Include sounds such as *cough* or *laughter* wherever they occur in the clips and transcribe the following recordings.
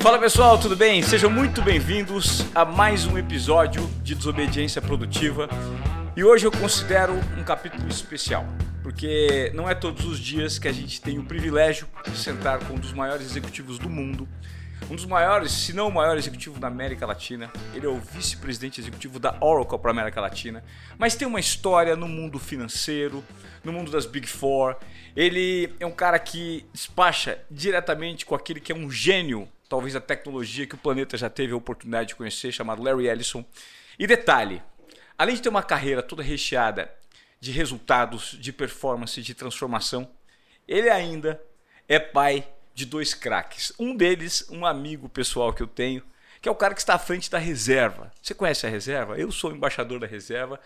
Fala pessoal, tudo bem? Sejam muito bem-vindos a mais um episódio de Desobediência Produtiva. E hoje eu considero um capítulo especial, porque não é todos os dias que a gente tem o privilégio de sentar com um dos maiores executivos do mundo, um dos maiores, se não o maior executivo da América Latina. Ele é o vice-presidente executivo da Oracle para a América Latina, mas tem uma história no mundo financeiro, no mundo das Big Four. Ele é um cara que despacha diretamente com aquele que é um gênio, talvez a tecnologia que o planeta já teve a oportunidade de conhecer, chamado Larry Ellison. E detalhe, além de ter uma carreira toda recheada de resultados, de performance, de transformação, ele ainda é pai de dois craques. Um deles, um amigo pessoal que eu tenho, que é o cara que está à frente da reserva. Você conhece a reserva? Eu sou embaixador da reserva.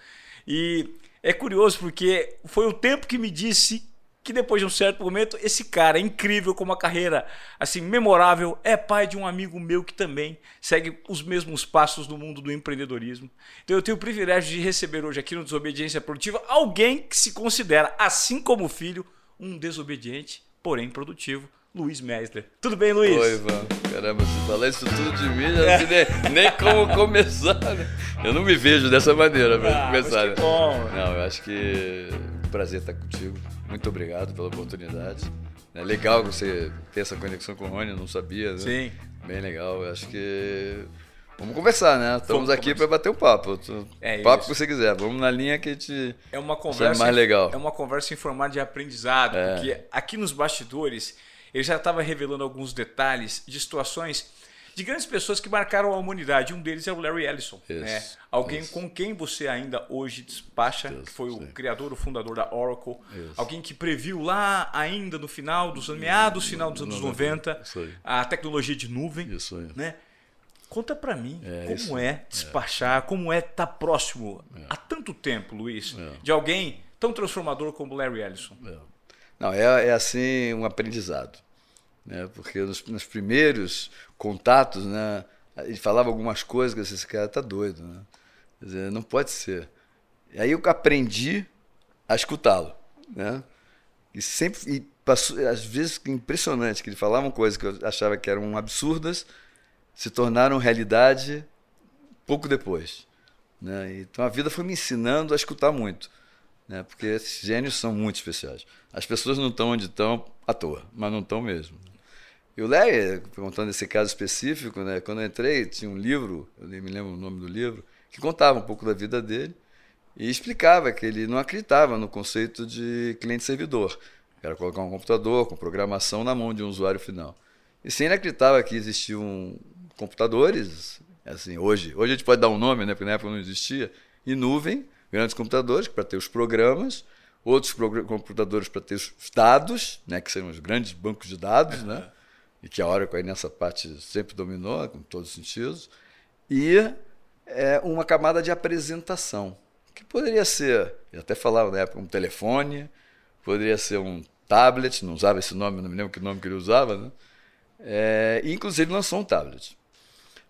E é curioso porque foi o tempo que me disse que depois de um certo momento, esse cara incrível com uma carreira assim memorável é pai de um amigo meu que também segue os mesmos passos no mundo do empreendedorismo. Então eu tenho o privilégio de receber hoje aqui no Desobediência Produtiva alguém que se considera, assim como o filho, um desobediente, porém produtivo. Luiz Mesler. Tudo bem, Luiz? Oi, Ivan. Caramba, você falar isso tudo de mim, já não sei nem, nem como começar. Né? Eu não me vejo dessa maneira para Ah, começar. mas que né? bom. Não, eu acho que prazer estar contigo. Muito obrigado pela oportunidade. É legal você ter essa conexão com o Rony, eu não sabia. Né? Sim. Bem legal. Eu acho que. Vamos conversar, né? Estamos Vamos aqui para bater um papo. É papo isso. que você quiser. Vamos na linha que a gente. É uma conversa é mais legal. É uma conversa em formato de aprendizado, É. porque aqui nos bastidores ele já estava revelando alguns detalhes de situações de grandes pessoas que marcaram a humanidade. Um deles é o Larry Ellison, Isso, né? Alguém isso. com quem você ainda hoje despacha, que foi o sim. criador, o fundador da Oracle. Isso. Alguém que previu lá ainda no final dos anos, meados, final dos anos 90, Isso aí. a tecnologia de nuvem, né? Conta pra mim É, como isso. é despachar, como é estar próximo há tanto tempo, Luiz, É. de alguém tão transformador como Larry Ellison. É. Não, é, é assim um aprendizado. Né? Porque nos, nos primeiros contatos, né, ele falava algumas coisas que eu disse, esse cara tá doido. Né? Quer dizer, não pode ser. E aí eu aprendi a escutá-lo. Né? E sempre, e passou, às vezes, impressionante, que ele falava coisas que eu achava que eram absurdas, se tornaram realidade pouco depois. Né? Então a vida foi me ensinando a escutar muito né? Porque esses gênios são muito especiais. As pessoas não estão onde estão à toa, mas não estão mesmo. E o Larry, contando esse caso específico, né? Quando eu entrei, tinha um livro, eu nem me lembro o nome do livro, que contava um pouco da vida dele e explicava que ele não acreditava no conceito de cliente-servidor. Era colocar um computador com programação na mão de um usuário final. E sim, ele acreditava que existiam computadores, assim, hoje, hoje a gente pode dar um nome, né, porque na época não existia, e nuvem, grandes computadores para ter os programas, outros computadores para ter os dados, né, que são os grandes bancos de dados, né, e que a Oracle aí nessa parte sempre dominou, com todos os sentidos, e é, uma camada de apresentação, que poderia ser, eu até falava na época, um telefone, poderia ser um tablet, não usava esse nome, não me lembro que nome que ele usava, né? É, e inclusive lançou um tablet.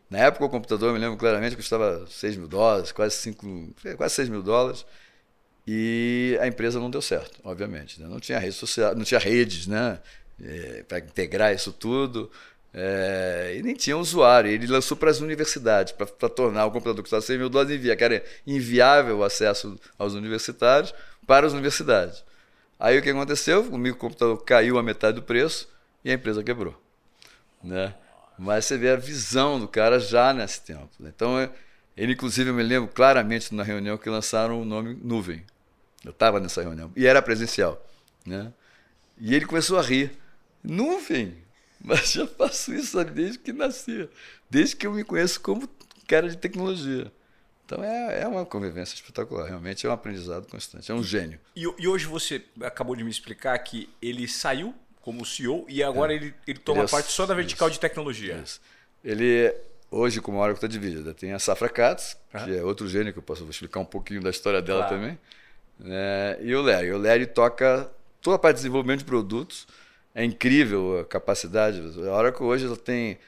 Na época o computador, me lembro claramente, custava 6 mil dólares, quase 5, quase 6 mil dólares, e a empresa não deu certo, obviamente. né? Não tinha rede social, não tinha redes, né? Para integrar isso tudo. é, e nem tinha usuário. Ele lançou para as universidades, para tornar o computador que custava 6 mil dólares inviável, que era inviável o acesso aos universitários, para as universidades. Aí o que aconteceu? O microcomputador caiu a metade do preço e a empresa quebrou. Né? Mas você vê a visão do cara já nesse tempo. né? Então, é- ele, inclusive, eu me lembro claramente na reunião que lançaram o nome Nuvem. Eu estava nessa reunião. E era presencial. Né? E ele começou a rir. Nuvem? Mas já faço isso desde que nasci. Desde que eu me conheço como cara de tecnologia. Então é, é uma convivência espetacular. Realmente é um aprendizado constante. É um gênio. E, e hoje você acabou de me explicar que ele saiu como CEO e agora ele, ele toma Ele é- parte só da vertical isso. de tecnologia. Isso. Ele, hoje, como a hora que está dividida, tem a Safra Katz, que é outro gênio, que eu posso explicar um pouquinho da história dela Claro. também. né? E o Larry. O Larry toca toda a parte de desenvolvimento de produtos. É incrível a capacidade. A Oracle hoje ela tem,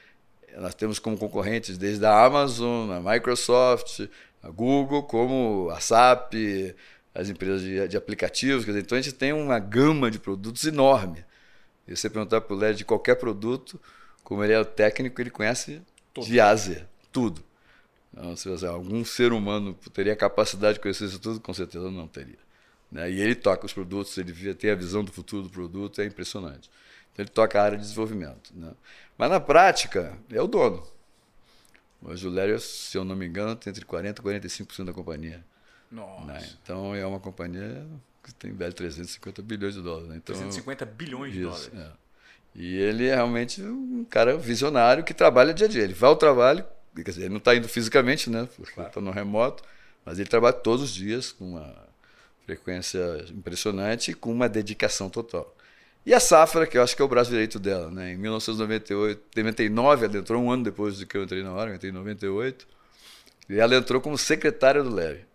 nós temos como concorrentes desde a Amazon, a Microsoft, a Google, como a SAP, as empresas de, de aplicativos. Dizer, então a gente tem uma gama de produtos enorme. E você perguntar para o Larry de qualquer produto, como ele é o técnico, ele conhece tudo. de Ásia, tudo. Então, se algum ser humano teria a capacidade de conhecer isso tudo, com certeza não teria. Né? E ele toca os produtos, ele tem a visão do futuro do produto, é impressionante. Então ele toca a área de desenvolvimento. Né? Mas na prática, é o dono. Hoje o Lério, se eu não me engano, tem entre 40% e 45% da companhia. Nossa. Né? Então é uma companhia que tem velho 350 bilhões de dólares. Né? Então, 350 bilhões de dólares. É. E ele é realmente um cara visionário que trabalha dia a dia. Ele vai ao trabalho, quer dizer, ele não está indo fisicamente, né? Porque está claro. no remoto, mas ele trabalha todos os dias com uma frequência impressionante com uma dedicação total. E a Safra, que eu acho que é o braço direito dela, né? Em 1998, 99, ela entrou um ano depois de que eu entrei na hora, eu entrei em 98, e ela entrou como secretária do Leve.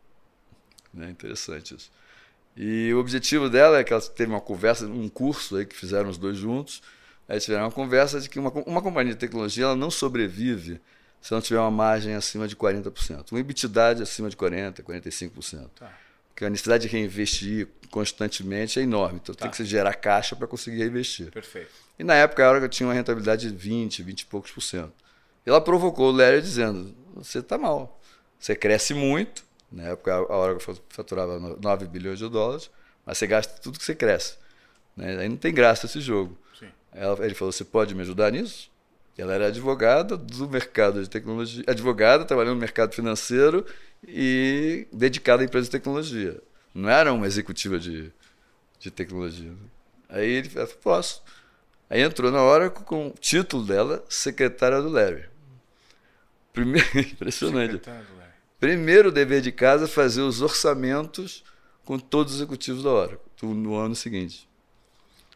Né? Interessante isso. E o objetivo dela é que ela teve uma conversa, um curso aí que fizeram os dois juntos. Aí tiveram uma conversa de que uma, uma companhia de tecnologia ela não sobrevive se não tiver uma margem acima de 40%. Uma EBITDA acima de 40%, 45%. Tá. Porque a necessidade de reinvestir constantemente é enorme. Então tá. tem que se gerar caixa para conseguir reinvestir. Perfeito. E na época a hora tinha uma rentabilidade de 20, 20 e poucos por cento. E ela provocou o Larry dizendo: você está mal. Você cresce muito, na época, a Oracle faturava 9 bilhões de dólares, mas você gasta tudo que você cresce. Né? Aí não tem graça esse jogo. Ela, ele falou: Você pode me ajudar nisso? Ela era advogada do mercado de tecnologia, advogada, trabalhando no mercado financeiro e dedicada à empresa de tecnologia. Não era uma executiva de, de tecnologia. Aí ele falou: Posso. Aí entrou na Oracle com o título dela, secretária do Larry. Primeiro, *laughs* impressionante. Primeiro dever de casa fazer os orçamentos com todos os executivos da hora, no ano seguinte.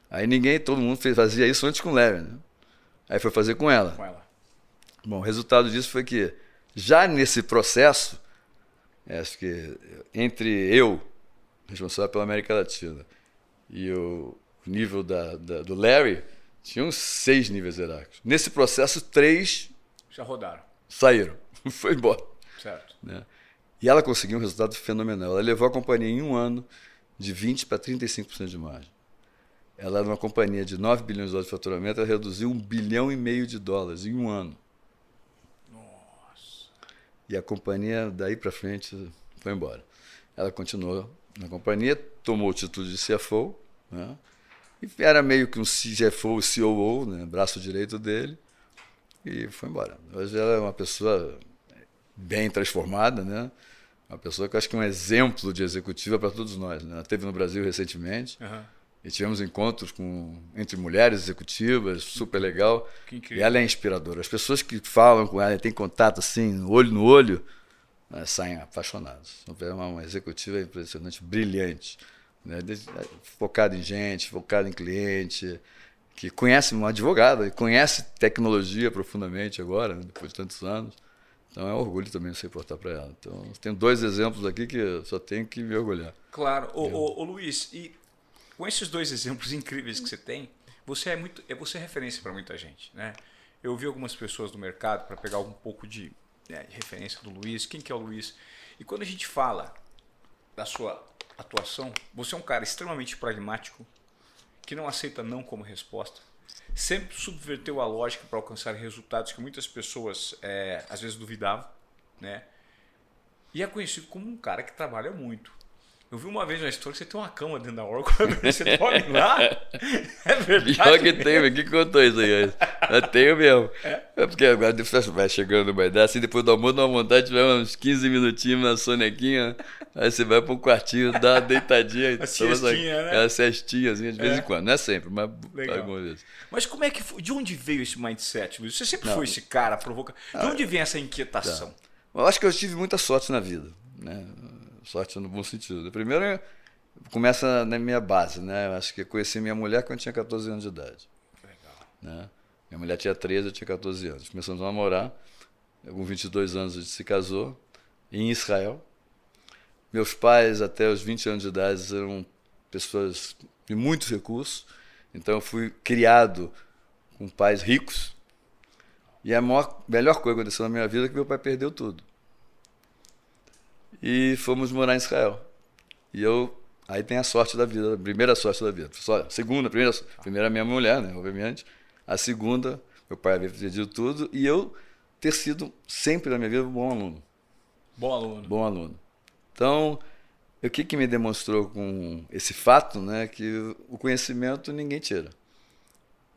Aí ninguém, todo mundo fazia isso antes com o Larry, né? Aí foi fazer com ela. Com ela. Bom, o resultado disso foi que, já nesse processo, acho que entre eu, responsável pela América Latina, e o nível da, da, do Larry, tinham seis níveis hierárquicos. Nesse processo, três. Já rodaram. Saíram. *laughs* foi embora. Certo. Né? E ela conseguiu um resultado fenomenal. Ela levou a companhia em um ano de 20% para 35% de margem. Ela era uma companhia de 9 bilhões de dólares de faturamento, ela reduziu um bilhão e meio de dólares em um ano. Nossa. E a companhia, daí para frente, foi embora. Ela continuou na companhia, tomou o título de CFO, né? e era meio que um CFO, COO, né? braço direito dele, e foi embora. Hoje ela é uma pessoa bem transformada, né? Uma pessoa que eu acho que é um exemplo de executiva para todos nós. Né? Ela esteve no Brasil recentemente uhum. E tivemos encontros com entre mulheres executivas, super legal. E ela é inspiradora. As pessoas que falam com ela e têm contato assim, olho no olho, né, saem apaixonados. É uma, uma executiva impressionante, brilhante, né? focada em gente, focada em cliente, que conhece uma advogada, conhece tecnologia profundamente agora, né? depois de tantos anos. Então é um orgulho também se reportar para ela. Então, tem dois exemplos aqui que eu só tenho que me orgulhar. Claro. Ô, ô, ô, Luiz, e com esses dois exemplos incríveis que você tem, você é muito, é você é referência para muita gente, né? Eu vi algumas pessoas do mercado para pegar um pouco de, né, de referência do Luiz, quem que é o Luiz. E quando a gente fala da sua atuação, você é um cara extremamente pragmático, que não aceita não como resposta, sempre subverteu a lógica para alcançar resultados que muitas pessoas é, às vezes duvidavam, né? E é conhecido como um cara que trabalha muito. Eu vi uma vez na história que você tem uma cama dentro da Oracle, *laughs* você dorme lá. *laughs* É verdade. Pior que tem, que contou isso aí. Eu tenho mesmo. É, é porque agora vai chegando uma ideia, assim, depois do almoço, dá uma vontade, tiver uns 15 minutinhos na sonequinha, aí você vai para um quartinho, dá uma deitadinha. A cestinha, né? Aquela cestinha, assim, de vez é. em quando. Não é sempre, mas algumas vezes. Mas como é que foi? De onde veio esse mindset, Luiz? Você sempre Não. foi esse cara provoca. De ah, onde vem essa inquietação? Tá. Eu acho que eu tive muita sorte na vida, né? Sorte no bom sentido. Primeiro, começa na minha base, né? Acho que conheci minha mulher quando eu tinha 14 anos de idade. Legal. Né? Minha mulher tinha 13, eu tinha 14 anos. Começamos a namorar, com 22 anos a gente se casou, em Israel. Meus pais, até os 20 anos de idade, eram pessoas de muitos recursos, então eu fui criado com pais ricos. E a maior, melhor coisa que aconteceu na minha vida é que meu pai perdeu tudo e fomos morar em Israel. E eu aí tem a sorte da vida, a primeira sorte da vida. Só, segunda, primeira, primeira minha mulher, né, obviamente. A segunda, meu pai havia perdido tudo e eu ter sido sempre na minha vida um bom aluno. Bom aluno. Bom aluno. Então, o que, que me demonstrou com esse fato, né, que o conhecimento ninguém tira.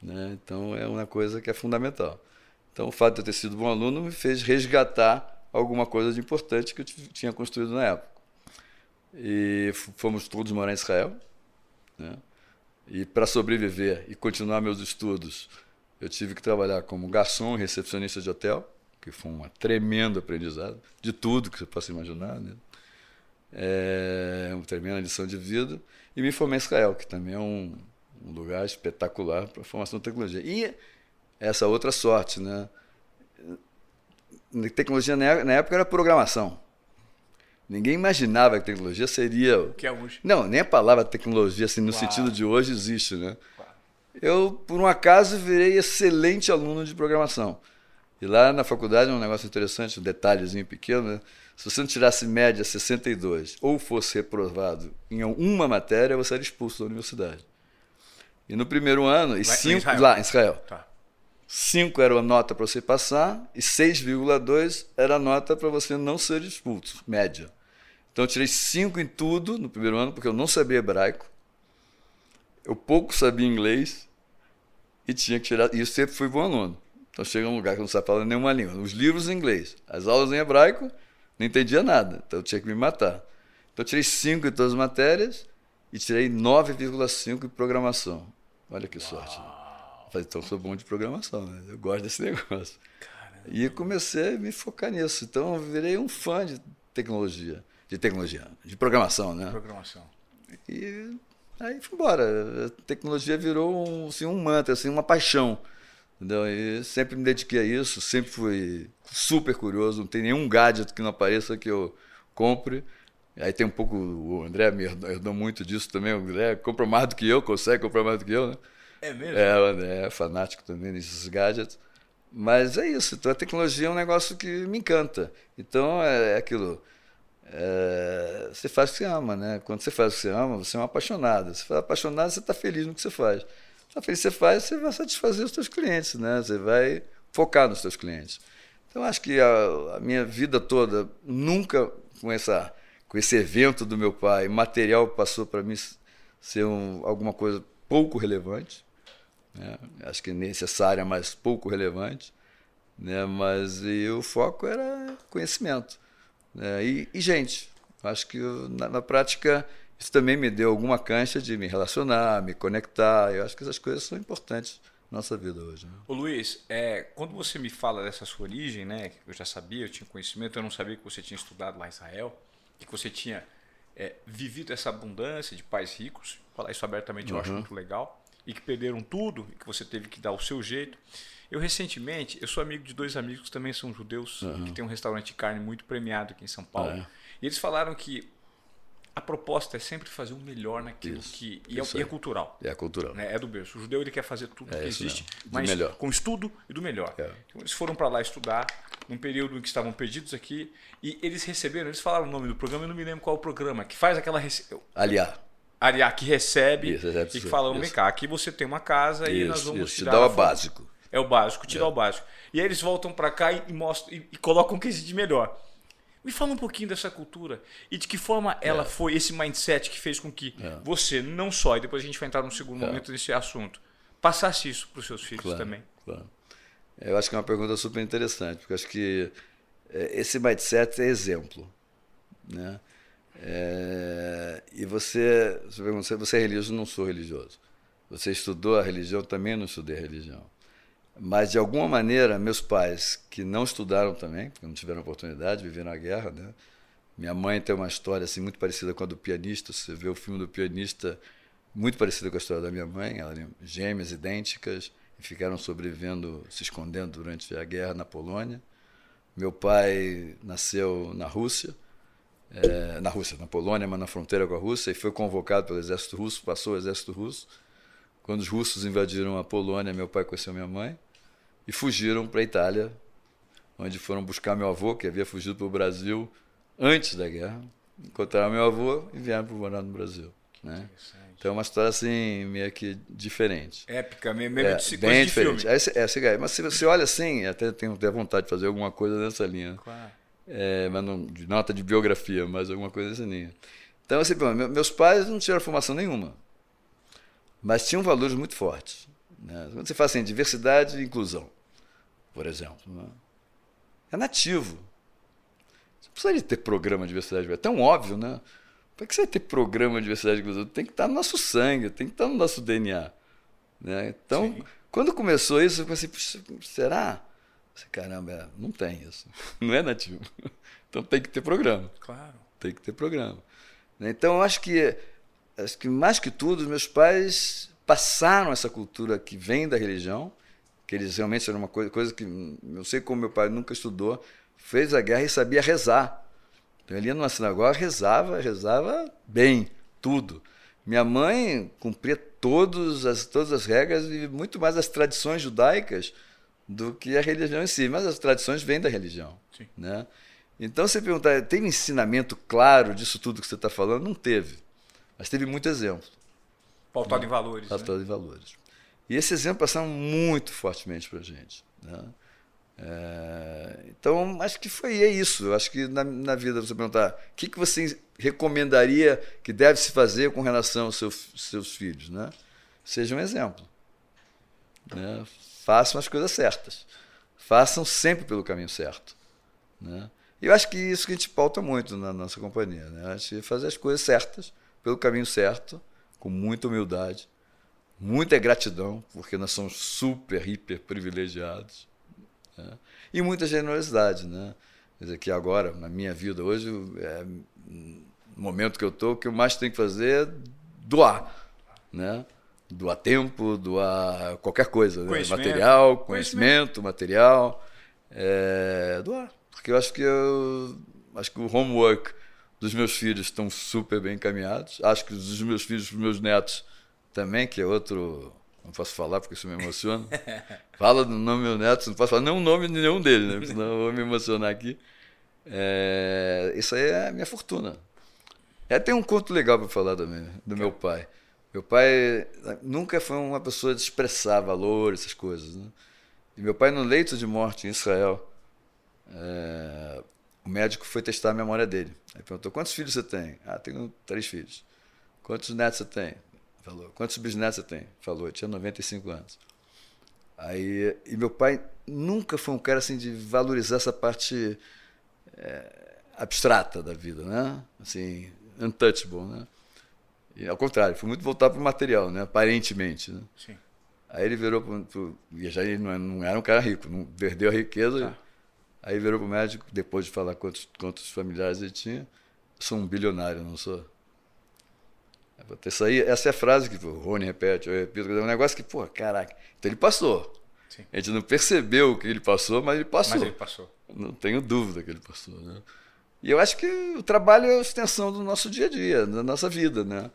Né? Então, é uma coisa que é fundamental. Então, o fato de eu ter sido bom aluno me fez resgatar alguma coisa de importante que eu tinha construído na época. E fomos todos morar em Israel. Né? E para sobreviver e continuar meus estudos, eu tive que trabalhar como garçom e recepcionista de hotel, que foi uma tremenda aprendizado, de tudo que você possa imaginar. Né? É uma tremenda lição de vida. E me formei em Israel, que também é um, um lugar espetacular para formação de tecnologia. E essa outra sorte, né? Tecnologia na época era programação. Ninguém imaginava que tecnologia seria. O que é hoje? Não, nem a palavra tecnologia, assim, no sentido de hoje, existe, né? Eu, por um acaso, virei excelente aluno de programação. E lá na faculdade, um negócio interessante, um detalhezinho pequeno, né? Se você não tirasse média 62 ou fosse reprovado em uma matéria, você era expulso da universidade. E no primeiro ano, e cinco, em Israel. lá em Israel. Tá. 5 era a nota para você passar e 6,2 era a nota para você não ser expulso, média. Então eu tirei 5 em tudo no primeiro ano, porque eu não sabia hebraico, eu pouco sabia inglês e tinha que tirar. E eu sempre fui bom aluno. Então chega um lugar que não sabe falar nenhuma língua. Os livros em inglês, as aulas em hebraico, não entendia nada. Então eu tinha que me matar. Então eu tirei 5 em todas as matérias e tirei 9,5 em programação. Olha que sorte. Falei, então sou bom de programação, né? eu gosto desse *laughs* negócio. Caramba. E comecei a me focar nisso. Então eu virei um fã de tecnologia, de tecnologia, de programação, né? Programação. E aí fui embora. A tecnologia virou um, assim, um mantra, assim, uma paixão. Entendeu? E sempre me dediquei a isso, sempre fui super curioso, não tem nenhum gadget que não apareça que eu compre. Aí tem um pouco, o André me ajudou muito disso também, o André compra mais do que eu, consegue comprar mais do que eu, né? É mesmo? É, é fanático também desses gadgets. Mas é isso, então a tecnologia é um negócio que me encanta. Então é, é aquilo. É, você faz o que você ama, né? Quando você faz o que você ama, você é um apaixonado. Se é apaixonado, você está feliz no que você faz. Está feliz você faz, você vai satisfazer os seus clientes, né? Você vai focar nos seus clientes. Então acho que a, a minha vida toda nunca com essa com esse evento do meu pai, material passou para mim ser um, alguma coisa pouco relevante. Né? Acho que necessária, mas pouco relevante. Né? Mas o foco era conhecimento. Né? E, e, gente. Acho que na, na, prática isso também me deu alguma cancha de me relacionar, me conectar. Eu acho que essas coisas são importantes na nossa vida hoje. Né? Ô Luiz, é, quando você me fala dessa sua origem, né, eu já sabia, eu tinha conhecimento, eu não sabia que você tinha estudado lá em Israel, que você tinha é, vivido essa abundância de pais ricos, falar isso abertamente uhum. eu acho muito legal e que perderam tudo e que você teve que dar o seu jeito. Eu recentemente, eu sou amigo de dois amigos que também são judeus, uhum. que tem um restaurante de carne muito premiado aqui em São Paulo. É. E eles falaram que a proposta é sempre fazer o melhor naquilo isso, que e é, é, cultural. É cultural. Né? É do berço. O judeu ele quer fazer tudo é que existe, mas melhor. com estudo e do melhor. É. Então, eles foram para lá estudar num período em que estavam perdidos aqui e eles receberam, eles falaram o nome do programa, eu não me lembro qual o programa, que faz aquela. Aliar. Ariá que recebe isso, e que fala, vem cá, aqui você tem uma casa isso, e nós vamos isso, te, te dar o básico. É o básico, te é. dá o básico. E aí eles voltam para cá e, mostram, e, e colocam o que existe de melhor. Me fala um pouquinho dessa cultura e de que forma ela é. foi, esse mindset que fez com que é. você, não só, e depois a gente vai entrar num segundo é. momento nesse assunto, passasse isso para os seus filhos claro, também. Claro. Eu acho que é uma pergunta super interessante, porque acho que é, esse mindset é exemplo. Né? É, e você, você pergunta, você é religioso? Não sou religioso. Você estudou a religião? Também não estudei a religião. Mas, de alguma maneira, meus pais, que não estudaram também, porque não tiveram oportunidade, viveram a guerra, né? Minha mãe tem uma história assim muito parecida com a do pianista. Você vê o filme do pianista, muito parecido com a história da minha mãe. Elas eram gêmeas idênticas e ficaram sobrevivendo, se escondendo durante a guerra na Polônia. Meu pai nasceu na Rússia é, na Rússia, na Polônia, mas na fronteira com a Rússia, e foi convocado pelo exército russo, passou o exército russo. Quando os russos invadiram a Polônia, meu pai conheceu minha mãe e fugiram para a Itália, onde foram buscar meu avô, que havia fugido para o Brasil antes da guerra. Encontraram meu avô e vieram para morar no Brasil. Né? Então é uma história assim, meio que diferente. Épica, meio, meio é, de bem de diferente. filme. Você- é, você, mas se você olha assim, até tenho até vontade de fazer alguma coisa nessa linha. Claro. É, mas não, de nota de biografia, mas alguma coisa nessa linha. Então, assim, meus pais não tiveram formação nenhuma, mas tinham valores muito fortes. né? Quando você fala assim, diversidade e inclusão, por exemplo, né? é nativo. Você não precisaria ter programa de diversidade e inclusão. É tão óbvio, né? Para que você vai ter programa de diversidade e inclusão? Tem que estar no nosso sangue, tem que estar no nosso DNA. Né? Então, Sim. quando começou isso, eu pensei, "Puxa, será? Caramba, é, não tem isso. *laughs* Não é nativo. Então tem que ter programa. Claro. Tem que ter programa. né? Então, eu acho que, acho que mais que tudo, os meus pais passaram essa cultura que vem da religião, que eles realmente eram uma coisa, coisa que eu sei como meu pai nunca estudou, fez a guerra e sabia rezar. Então, ele ia numa sinagoga, rezava, rezava bem, tudo. Minha mãe cumpria todos as, todas as regras e muito mais as tradições judaicas do que a religião em si. Mas as tradições vêm da religião. Sim. Né? Então, você perguntar, tem um ensinamento claro disso tudo que você está falando? Não teve. Mas teve muito exemplo, Pautado em valores. né? pautado em valores. E esse exemplo passaram muito fortemente para a gente. Né? É, então, acho que foi é isso. Eu acho que na, na vida você perguntar o que, que você recomendaria que deve se fazer com relação aos seus, seus filhos, né? Seja um exemplo. Né? Façam as coisas certas. Façam sempre pelo caminho certo. Né? E eu acho que isso que a gente pauta muito na nossa companhia. Né? A gente fazer as coisas certas, pelo caminho certo, com muita humildade, muita gratidão, porque nós somos super, hiper privilegiados. Né? E muita generosidade. Né? Quer dizer, que agora, na minha vida hoje, é, no momento que eu estou, o que eu mais tenho que fazer é doar. Né? Doar tempo, doar qualquer coisa. Né? Conhecimento. Material, Conhecimento. conhecimento, material. É, doar. Porque eu acho que eu acho que o homework dos meus filhos estão super bem encaminhados. Acho que os dos meus filhos, dos meus netos também, que é outro. Não posso falar porque isso me emociona. *laughs* Fala do nome do meu neto, não posso falar nem o nome de nenhum deles, né? Senão eu vou me emocionar aqui. É, isso aí é a minha fortuna. É, tem um conto legal para falar também, né? do meu pai. Meu pai nunca foi uma pessoa de expressar valores, essas coisas. Né? E meu pai, no leito de morte em Israel, é, o médico foi testar a memória dele. Aí perguntou: quantos filhos você tem? Ah, tenho três filhos. Quantos netos você tem? Falou. Quantos bisnetos você tem? Falou. Eu tinha 95 anos. Aí, e meu pai nunca foi um cara assim de valorizar essa parte é, abstrata da vida, né? Assim, untouchable, né? E, ao contrário, foi muito voltado para o material, né? Aparentemente, né? Sim. Aí ele virou pro e já ele não, não era um cara rico, não perdeu a riqueza. Tá. Aí virou pro médico, depois de falar quantos, quantos familiares ele tinha, sou um bilionário, não sou? Isso aí, essa é a frase que o Rony repete, eu repito, é um negócio que, pô, caraca. Então ele passou. Sim. A gente não percebeu o que ele passou, mas ele passou. Mas ele passou. Não tenho dúvida que ele passou. Né? E eu acho que o trabalho é a extensão do nosso dia a dia, da nossa vida. Né?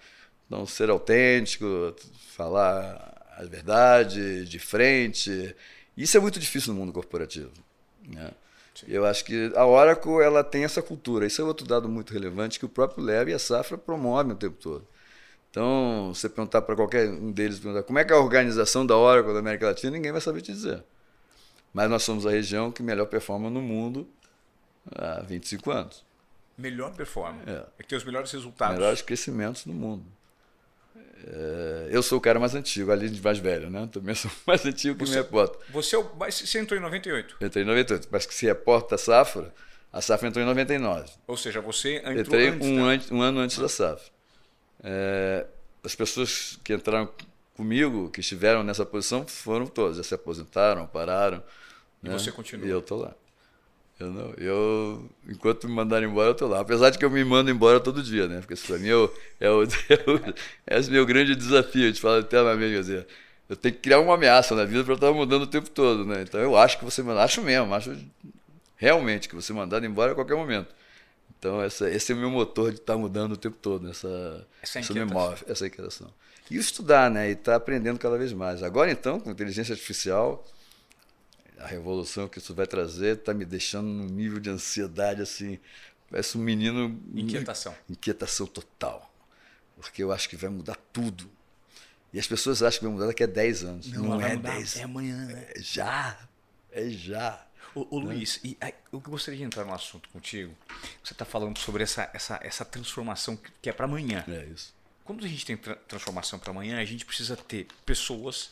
Então, ser autêntico, falar a verdade de frente. Isso é muito difícil no mundo corporativo. Né? Eu acho que a Oracle ela tem essa cultura. Isso é outro dado muito relevante que o próprio Leve e a Safra promovem o tempo todo. Então, você perguntar para qualquer um deles, perguntar como é que é a organização da Oracle da América Latina, ninguém vai saber te dizer. Mas nós somos a região que melhor performa no mundo há 25 anos. Melhor performance. É. É que tem os melhores resultados. Melhores crescimentos no mundo. É, eu sou o cara mais antigo, ali de mais velho, né? Também sou *laughs* mais antigo que Você- me reporta. Você, é você entrou em 98. Eu entrei em 98, mas que se reporta a safra, a safra entrou em 99. Ou seja, você entrou Entrei antes um, an- um ano antes da safra. É, as pessoas que entraram comigo, que estiveram nessa posição, foram todas. Já se aposentaram, pararam. E né? você continua. E eu tô lá. Eu não, eu, enquanto me mandarem embora, eu tô lá. Apesar de que eu me mando embora todo dia, né? Porque isso pra mim é o, é o, *laughs* é o, é o meu grande desafio. A gente fala eternamente, quer dizer, eu tenho que criar uma ameaça na vida para estar mudando o tempo todo, né? Então eu acho que você manda, acho mesmo, acho realmente que você mandado embora a qualquer momento. Então essa, esse é o meu motor de estar mudando o tempo todo, essa, Essa isso me move, essa inquietação. E estudar, né? E estar aprendendo cada vez mais. Agora então, com inteligência artificial, a revolução que isso vai trazer está me deixando num nível de ansiedade assim. Parece um menino. Inquietação. Inquietação total. porque eu acho que vai mudar tudo. E as pessoas acham que vai mudar daqui a 10 anos. Não, Não, é mudar, 10. é amanhã, né? É já. É já. Ô, ô, Luiz, e aí, eu gostaria de entrar no assunto contigo. Você está falando sobre essa, essa, essa transformação que, que é para amanhã. É isso. Quando a gente tem tra- transformação para amanhã, a gente precisa ter pessoas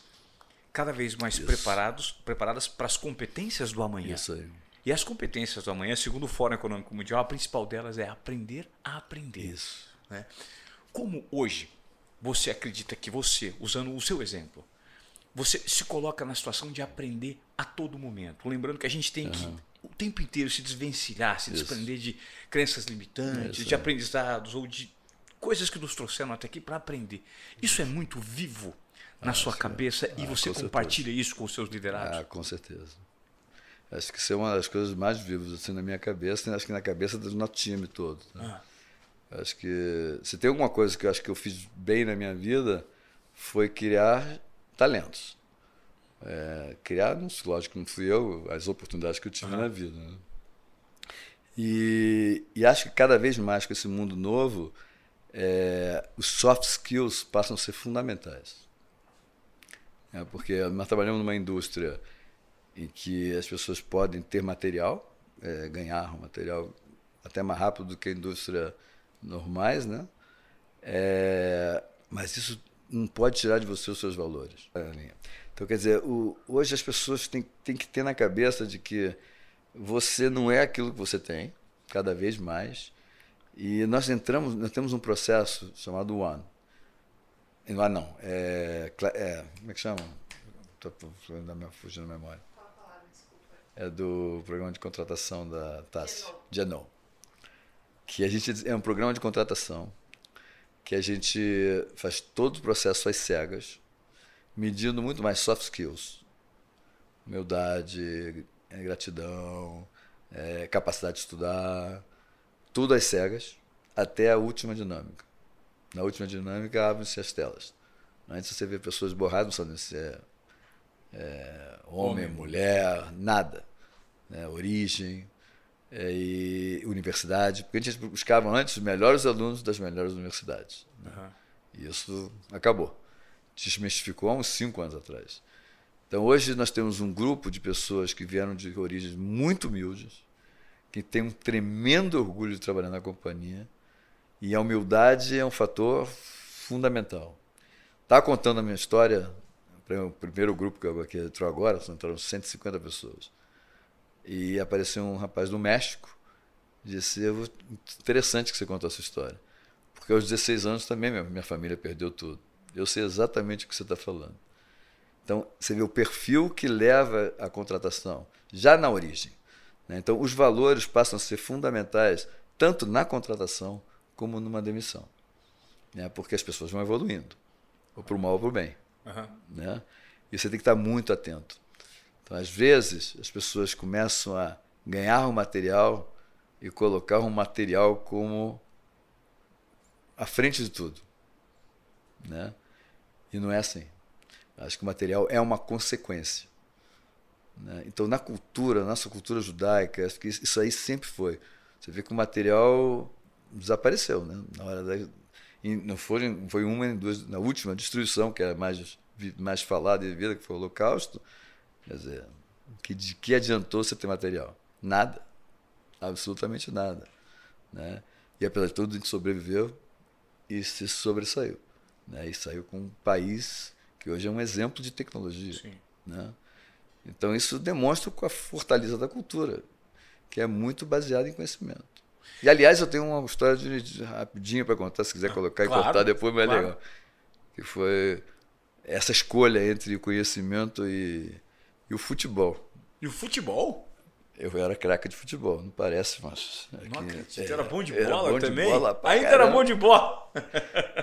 cada vez mais preparados, preparadas para as competências do amanhã. Isso aí. E as competências do amanhã, segundo o Fórum Econômico Mundial, a principal delas é aprender a aprender. Isso. né? Como hoje você acredita que você, usando o seu exemplo, você se coloca na situação de aprender a todo momento? Lembrando que a gente tem que o tempo inteiro se desvencilhar, se Isso. desprender de crenças limitantes, Isso de aprendizados ou de coisas que nos trouxeram até aqui para aprender. Isso é muito vivo na sua cabeça e Ah, você com certeza. compartilha isso com os seus liderados? Ah, com certeza. Acho que isso é uma das coisas mais vivas assim, na minha cabeça e acho que na cabeça do nosso time todo. né? Ah. Acho que se tem alguma coisa que eu acho que eu fiz bem na minha vida foi criar talentos. É, criar, não, lógico que não fui eu, as oportunidades que eu tive na vida. né? E, e acho que cada vez mais com esse mundo novo, é, os soft skills passam a ser fundamentais. É, porque nós trabalhamos numa indústria em que as pessoas podem ter material, é, ganhar material até mais rápido do que a indústria normais, né? É, mas isso não pode tirar de você os seus valores. Então, quer dizer, o, hoje as pessoas têm, têm que ter na cabeça de que você não é aquilo que você tem, cada vez mais. E nós entramos, nós temos um processo chamado One. Não, não, é, é como é que chama? Estou fugindo da memória. É do programa de contratação da TAS, Genol. Que a gente é um programa de contratação que a gente faz todo o processo às cegas, medindo muito mais soft skills, humildade, eh, gratidão, eh, capacidade de estudar, tudo às cegas, até a última dinâmica. Na última dinâmica abrem-se as telas. Antes você vê pessoas borradas, não sabem se é, é, homem, Homem. mulher, nada. Né? Origem é, e universidade. Porque a gente buscava antes os melhores alunos das melhores universidades. né? Aham. E isso acabou. Desmistificou há uns cinco anos atrás. Então hoje nós temos um grupo de pessoas que vieram de origens muito humildes, que tem um tremendo orgulho de trabalhar na companhia, e a humildade é um fator fundamental. Tá contando a minha história, para o primeiro grupo que, eu, que entrou agora, entraram 150 pessoas. E apareceu um rapaz do México, disse, "Eu vou- interessante que você contou essa história. Porque aos 16 anos também minha, minha família perdeu tudo. Eu sei exatamente o que você está falando. Então, você vê o perfil que leva à contratação, já na origem. né? Então, os valores passam a ser fundamentais, tanto na contratação como numa demissão. Né? Porque as pessoas vão evoluindo, ou para o mal ou para o bem. Aham. Né? E você tem que estar muito atento. Então, às vezes, as pessoas começam a ganhar um material e colocar um material como à frente de tudo. Né? E não é assim. Acho que o material é uma consequência. né? Então, na cultura, nossa cultura judaica, acho que isso aí sempre foi. Você vê que o material desapareceu. Né? Na hora da, e não foi, foi uma nem duas. Na última destruição, que era mais, mais falada e vivida, que foi o Holocausto, quer dizer, que, de que adiantou você ter material? Nada. Absolutamente nada. Né? E apesar de tudo, a gente sobreviveu e se sobressaiu. Né? E saiu com um país que hoje é um exemplo de tecnologia. Sim. Né? Então isso demonstra com a fortaleza da cultura, que é muito baseada em conhecimento. E aliás, eu tenho uma história de, de- rapidinho para contar, se quiser colocar claro, e cortar depois, mas é claro. legal. Que foi essa escolha entre o conhecimento e, e o futebol. E o futebol? Eu era craque de futebol, não parece, mas. é Não que- acredito. Você era bom de bola bom de também? bola pra Ainda era bom de bola.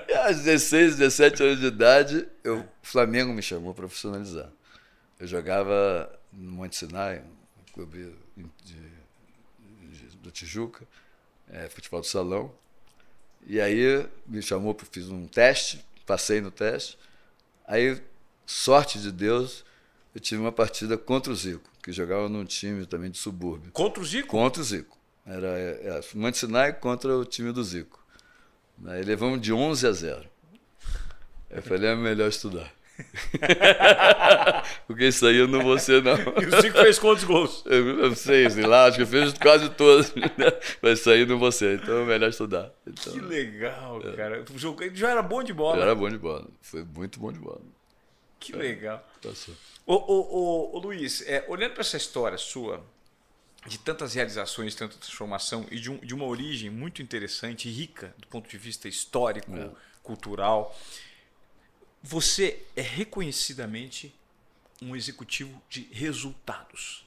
E Aos 16, 17 anos de idade, eu, o Flamengo me chamou para profissionalizar. Eu jogava no Monte Sinai, um clube de, de- do Tijuca, é, futebol de salão. E aí me chamou, fiz um teste, passei no teste. Aí, sorte de Deus, eu tive uma partida contra o Zico, que jogava num time também de subúrbio. Contra o Zico? Contra o Zico. Era é, é, Monte Sinai contra o time do Zico. Aí levamos de 11 a 0. Eu falei, é melhor estudar. *laughs* Porque isso aí eu não vou ser, não. E o Zico fez quantos gols? *laughs* Eu não sei, sei lá, acho que eu fiz quase todos. *laughs* Mas isso aí não vou ser, então é melhor estudar. Então, que legal, é. cara. Ele já era bom de bola. Já era bom de bola. Foi muito bom de bola. Que legal. Passou. Ô, ô, ô, ô Luiz, é, olhando para essa história sua, de tantas realizações, tanta transformação e de, um, de, uma origem muito interessante e rica do ponto de vista histórico, é. cultural, você é reconhecidamente um executivo de resultados.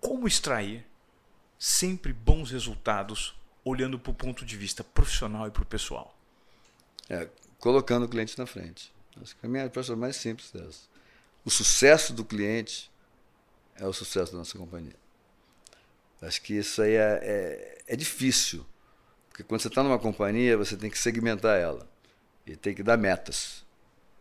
Como extrair sempre bons resultados olhando para o ponto de vista profissional e para o pessoal? É, colocando o cliente na frente. Acho que a minha é mais simples dessa. O sucesso do cliente é o sucesso da nossa companhia. Acho que isso aí é, é, é difícil. Porque quando você está numa companhia, você tem que segmentar ela. E tem que dar metas.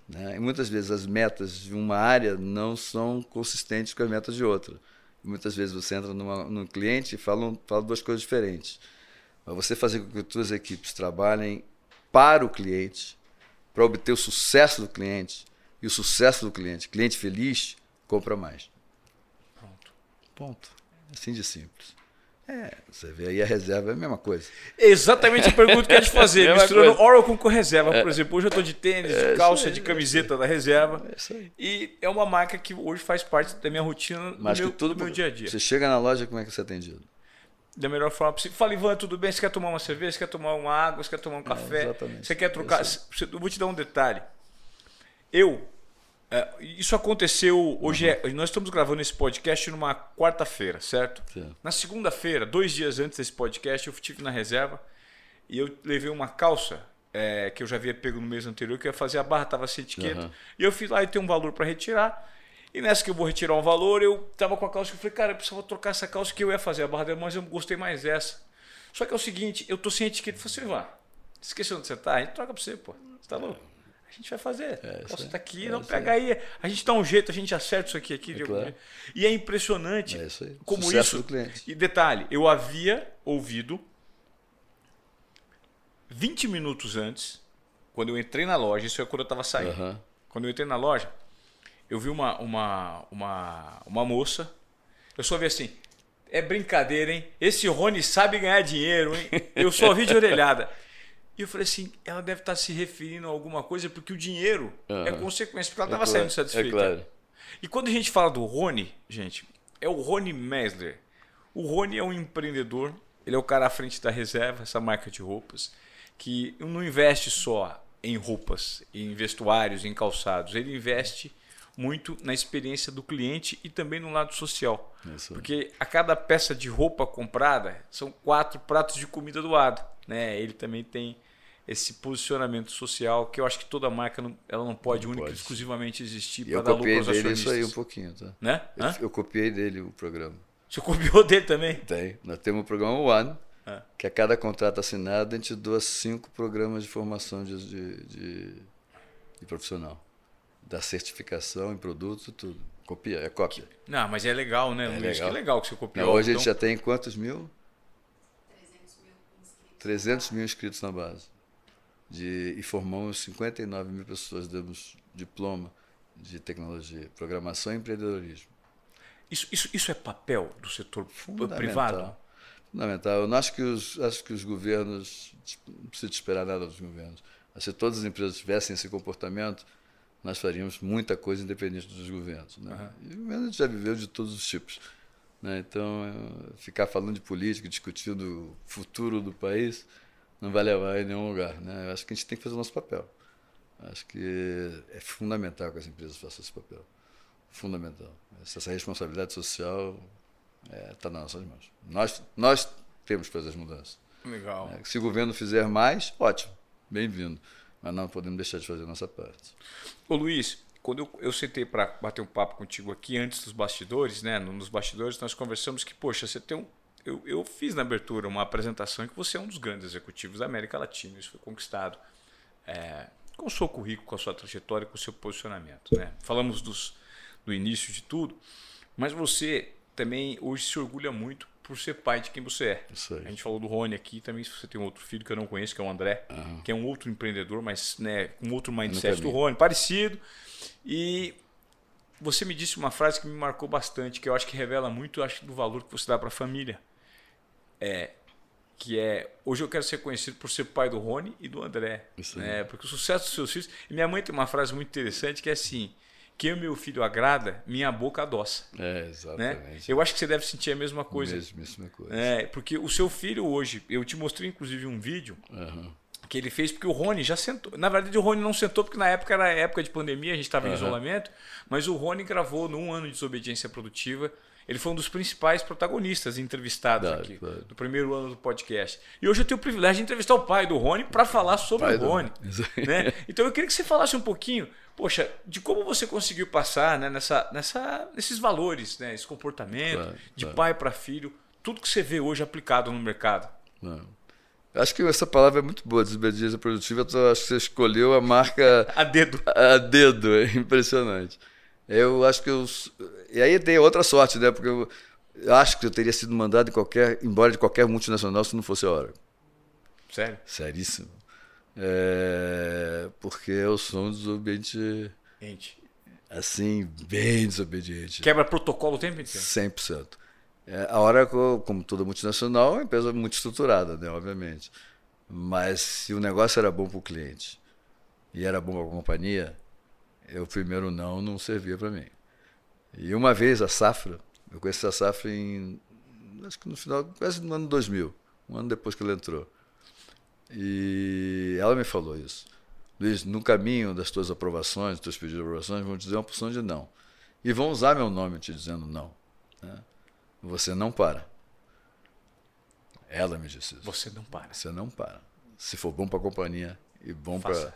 Né? E muitas vezes as metas de uma área não são consistentes com as metas de outra. E muitas vezes você entra numa, num cliente e fala, fala duas coisas diferentes. Mas você fazer com que as suas equipes trabalhem para o cliente, para obter o sucesso do cliente, e o sucesso do cliente, cliente feliz, compra mais. Pronto. Ponto. Assim de simples. É, você vê aí a reserva é a mesma coisa. Exatamente a pergunta que eu ia te fazer, *laughs* misturando coisa. Oracle com reserva. Por é. exemplo, hoje eu estou de tênis, de é calça, aí, de camiseta é da reserva. É isso aí. E é uma marca que hoje faz parte da minha rotina, Mas do meu, tudo do meu dia a dia. Você chega na loja, como é que você é atendido? Da melhor forma possível. Fala, Ivan, tudo bem? Você quer tomar uma cerveja? Você quer tomar uma água? Você quer tomar um café? É, você quer trocar? Eu vou te dar um detalhe. Eu é, isso aconteceu hoje. Uhum. É, nós estamos gravando esse podcast numa quarta-feira, certo? Sim. Na segunda-feira, dois dias antes desse podcast, eu estive na reserva e eu levei uma calça é, que eu já havia pego no mês anterior, que eu ia fazer a barra, estava sem etiqueta. Uhum. E eu fui lá e tem um valor para retirar. E nessa que eu vou retirar um valor, eu estava com a calça e falei, cara, eu precisava trocar essa calça que eu ia fazer a barra dela, mas eu gostei mais dessa. Só que é o seguinte, eu tô sem etiqueta. Eu falei assim, Ivan, esqueceu onde você tá? A gente troca para você, pô. Você tá louco? A gente vai fazer. É, Posso estar aqui, é não pega aí. A gente dá um jeito, a gente acerta isso aqui. aqui é claro. E é impressionante é isso como Sucesso isso. Do cliente. E detalhe, eu havia ouvido 20 minutos antes, quando eu entrei na loja, isso é quando eu estava saindo. Uhum. Quando eu entrei na loja, eu vi uma, uma, uma, uma moça, eu só vi assim, é brincadeira, hein? Esse Rony sabe ganhar dinheiro, hein? Eu só vi de orelhada. *laughs* E eu falei assim, ela deve estar se referindo a alguma coisa, porque o dinheiro uhum. é consequência, porque ela estava é claro, saindo satisfeita. É claro. E quando a gente fala do Rony, gente, é o Rony Mesler. O Rony é um empreendedor, ele é o cara à frente da reserva, essa marca de roupas, que não investe só em roupas, em vestuários, em calçados, ele investe muito na experiência do cliente e também no lado social. Isso. Porque a cada peça de roupa comprada são quatro pratos de comida do lado né? Ele também tem esse posicionamento social que eu acho que toda marca não, ela não pode não única e exclusivamente existir para dar lucro aos acionistas. Eu copiei dele isso aí um pouquinho, tá? Né? Eu, eu, copiei dele o programa. Você copiou dele também? Tem. Nós temos o programa One, é. que a cada contrato assinado a gente doa cinco programas de formação de, de, de, de profissional. Da certificação em produtos e tudo. Copia, é cópia. Não, mas é legal, né? É Luiz? legal. Que legal que você copiou. Não, hoje então... a gente então já tem quantos mil? 300 mil inscritos na base. De, e formamos 59 mil pessoas, damos diploma de tecnologia, programação e empreendedorismo. Isso, isso, isso é papel do setor privado? Fundamental. Eu não acho que os, acho que os governos, não precisa esperar nada dos governos. Se todas as empresas tivessem esse comportamento, nós faríamos muita coisa independente dos governos. Né? Uhum. E o governo já viveu de todos os tipos. Né? Então, ficar falando de política, discutindo o futuro do país, não vai levar em nenhum lugar. Né? Eu acho que a gente tem que fazer o nosso papel. Acho que é fundamental que as empresas façam esse papel. Fundamental. Essa responsabilidade social está é, tá nas nossas mãos. Nós, nós temos que fazer as mudanças. Legal. É, se o governo fizer mais, ótimo, bem-vindo. Mas não podemos deixar de fazer a nossa parte. Ô Luiz, quando eu, eu sentei para bater um papo contigo aqui antes dos bastidores, né? Nos bastidores nós conversamos que, poxa, você tem um. Eu, eu fiz na abertura uma apresentação em que você é um dos grandes executivos da América Latina. Isso foi conquistado é, com o seu currículo, com a sua trajetória, com o seu posicionamento. Né? Falamos dos, do início de tudo, mas você também hoje se orgulha muito por ser pai de quem você é. A gente falou do Rony aqui também, se você tem um outro filho que eu não conheço, que é o André, Aham. que é um outro empreendedor, mas né, com outro mindset do. Rony, parecido. E você me disse uma frase que me marcou bastante, que eu acho que revela muito acho, do valor que você dá para a família. É, que é, hoje eu quero ser conhecido por ser pai do Rony e do André. Isso né? Porque o sucesso dos seus filhos... E minha mãe tem uma frase muito interessante que é assim, quem o meu filho agrada, minha boca adoça. É, Né? exatamente. Eu acho que você deve sentir a mesma coisa. Mesmíssima coisa. É, porque o seu filho hoje, eu te mostrei inclusive um vídeo Aham. que ele fez porque o Rony já sentou. Na verdade, o Rony não sentou porque na época era época de pandemia, a gente estava em Aham. isolamento, mas o Rony gravou num ano de desobediência produtiva. Ele foi um dos principais protagonistas entrevistados Claro, aqui, claro. do primeiro ano do podcast. E hoje eu tenho o privilégio de entrevistar o pai do Rony para falar sobre Pai o do- Rony. *laughs* Aí. né? Então eu queria que você falasse um pouquinho, poxa, de como você conseguiu passar né, nessa, nessa, nesses valores, né, esse comportamento Claro, de pai para filho, tudo que você vê hoje aplicado no mercado. Não. Acho que essa palavra é muito boa, desobediência produtiva. Acho que você escolheu a marca *laughs* A dedo. a dedo, é impressionante. Eu acho que eu. E aí tem outra sorte, né? Porque eu, eu acho que eu teria sido mandado em qualquer, embora de qualquer multinacional se não fosse a hora. Sério? Seríssimo. É, porque eu sou um desobediente, Gente. assim, bem desobediente. Quebra protocolo o tempo inteiro. 100%. É, a Oracle, como toda multinacional, é uma empresa muito estruturada, né, obviamente. Mas se o negócio era bom para o cliente e era bom para a companhia, eu primeiro não, não servia para mim. E uma vez a Safra, eu conheci a Safra em, acho que no final, quase no ano 2000, um ano depois que ela entrou. E ela me falou isso. Luiz, no caminho das tuas aprovações, dos teus pedidos de aprovações, vão te dizer uma porção de não. E vão usar meu nome te dizendo não. né? Você não para. Ela me disse isso. Você não para. Você não para. Se for bom para a companhia e bom para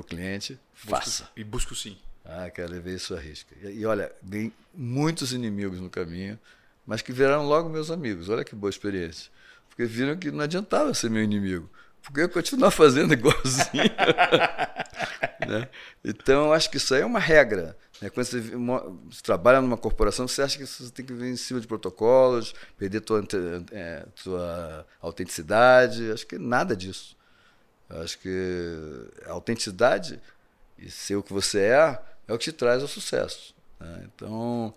O cliente, Busca- faça. E busca o sim. Ah, cara, levei isso à risca. E, e olha, ganhei muitos inimigos no caminho, mas que viraram logo meus amigos. Olha que boa experiência. Porque viram que não adiantava ser meu inimigo. Porque eu ia continuar *laughs* fazendo igualzinho. *laughs* né? Então, eu acho que isso aí é uma regra. né? Quando você, você trabalha numa corporação, você acha que você tem que vir em cima de protocolos, perder ante- é, tua autenticidade. Acho que nada disso. Acho que a autenticidade e ser o que você é é o que te traz ao sucesso. né? Então,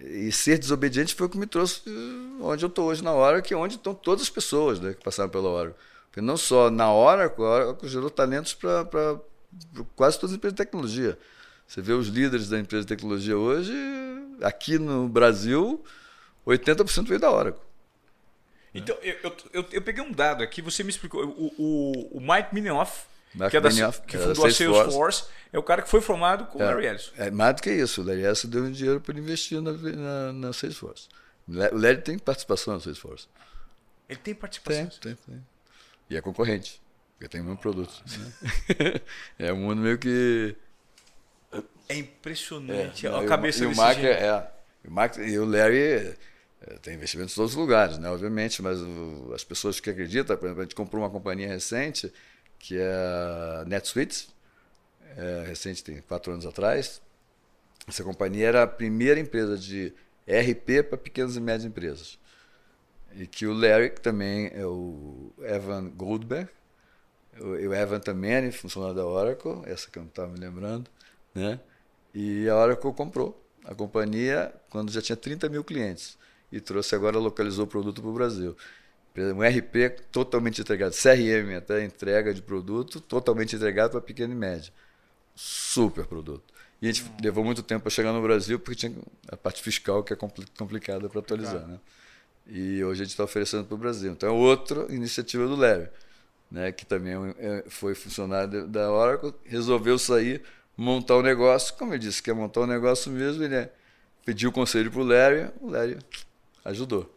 e ser desobediente foi o que me trouxe eh, onde eu estou hoje na hora, que é onde estão todas as pessoas né, que passaram pela hora. Porque não só na hora, a Oracle gerou talentos para quase todas as empresas de tecnologia. Você vê os líderes da empresa de tecnologia hoje, aqui no Brasil, 80% veio da Oracle. Então, eu, eu, eu, eu peguei um dado aqui, você me explicou. O, o, o Mike Minioff, Mike que, é da, Minioff, que é da fundou a Salesforce. Salesforce, é o cara que foi formado com o Larry Ellison. É mais do que isso. O Larry Ellison deu um dinheiro para investir na, na, na Salesforce. O Larry tem participação na Salesforce. Ele tem participação. Tem, tem, tem. E é concorrente, porque tem o mesmo produto. né? *laughs* é um mundo meio que. É impressionante não, a o- cabeça e o desse Mark gênio. é, é. E o, Mark, e o Larry é, tem investimentos em todos os lugares, né? obviamente, mas as pessoas que acreditam, por exemplo, a gente comprou uma companhia recente, que é a NetSuite, é, recente, tem quatro anos atrás. Essa companhia era a primeira empresa de RP para pequenas e médias empresas. E que o Larry, que também é o Evan Goldberg, o, Evan também era funcionário da Oracle, essa que eu não estava me lembrando, né? E a Oracle comprou a companhia quando já tinha 30 mil clientes e trouxe agora, localizou o produto para o Brasil. Um RP totalmente entregado, CRM até entrega de produto, totalmente entregado para pequeno e médio. Super produto. E a gente levou muito tempo para chegar no Brasil porque tinha a parte fiscal que é compli- complicada para atualizar, né? E hoje a gente está oferecendo para o Brasil. Então é outra iniciativa do Larry, né? que também é é- foi funcionário da Oracle, resolveu sair, montar um negócio. Como ele disse, quer montar um negócio mesmo, ele né, pediu o conselho para o Larry, o Larry ajudou.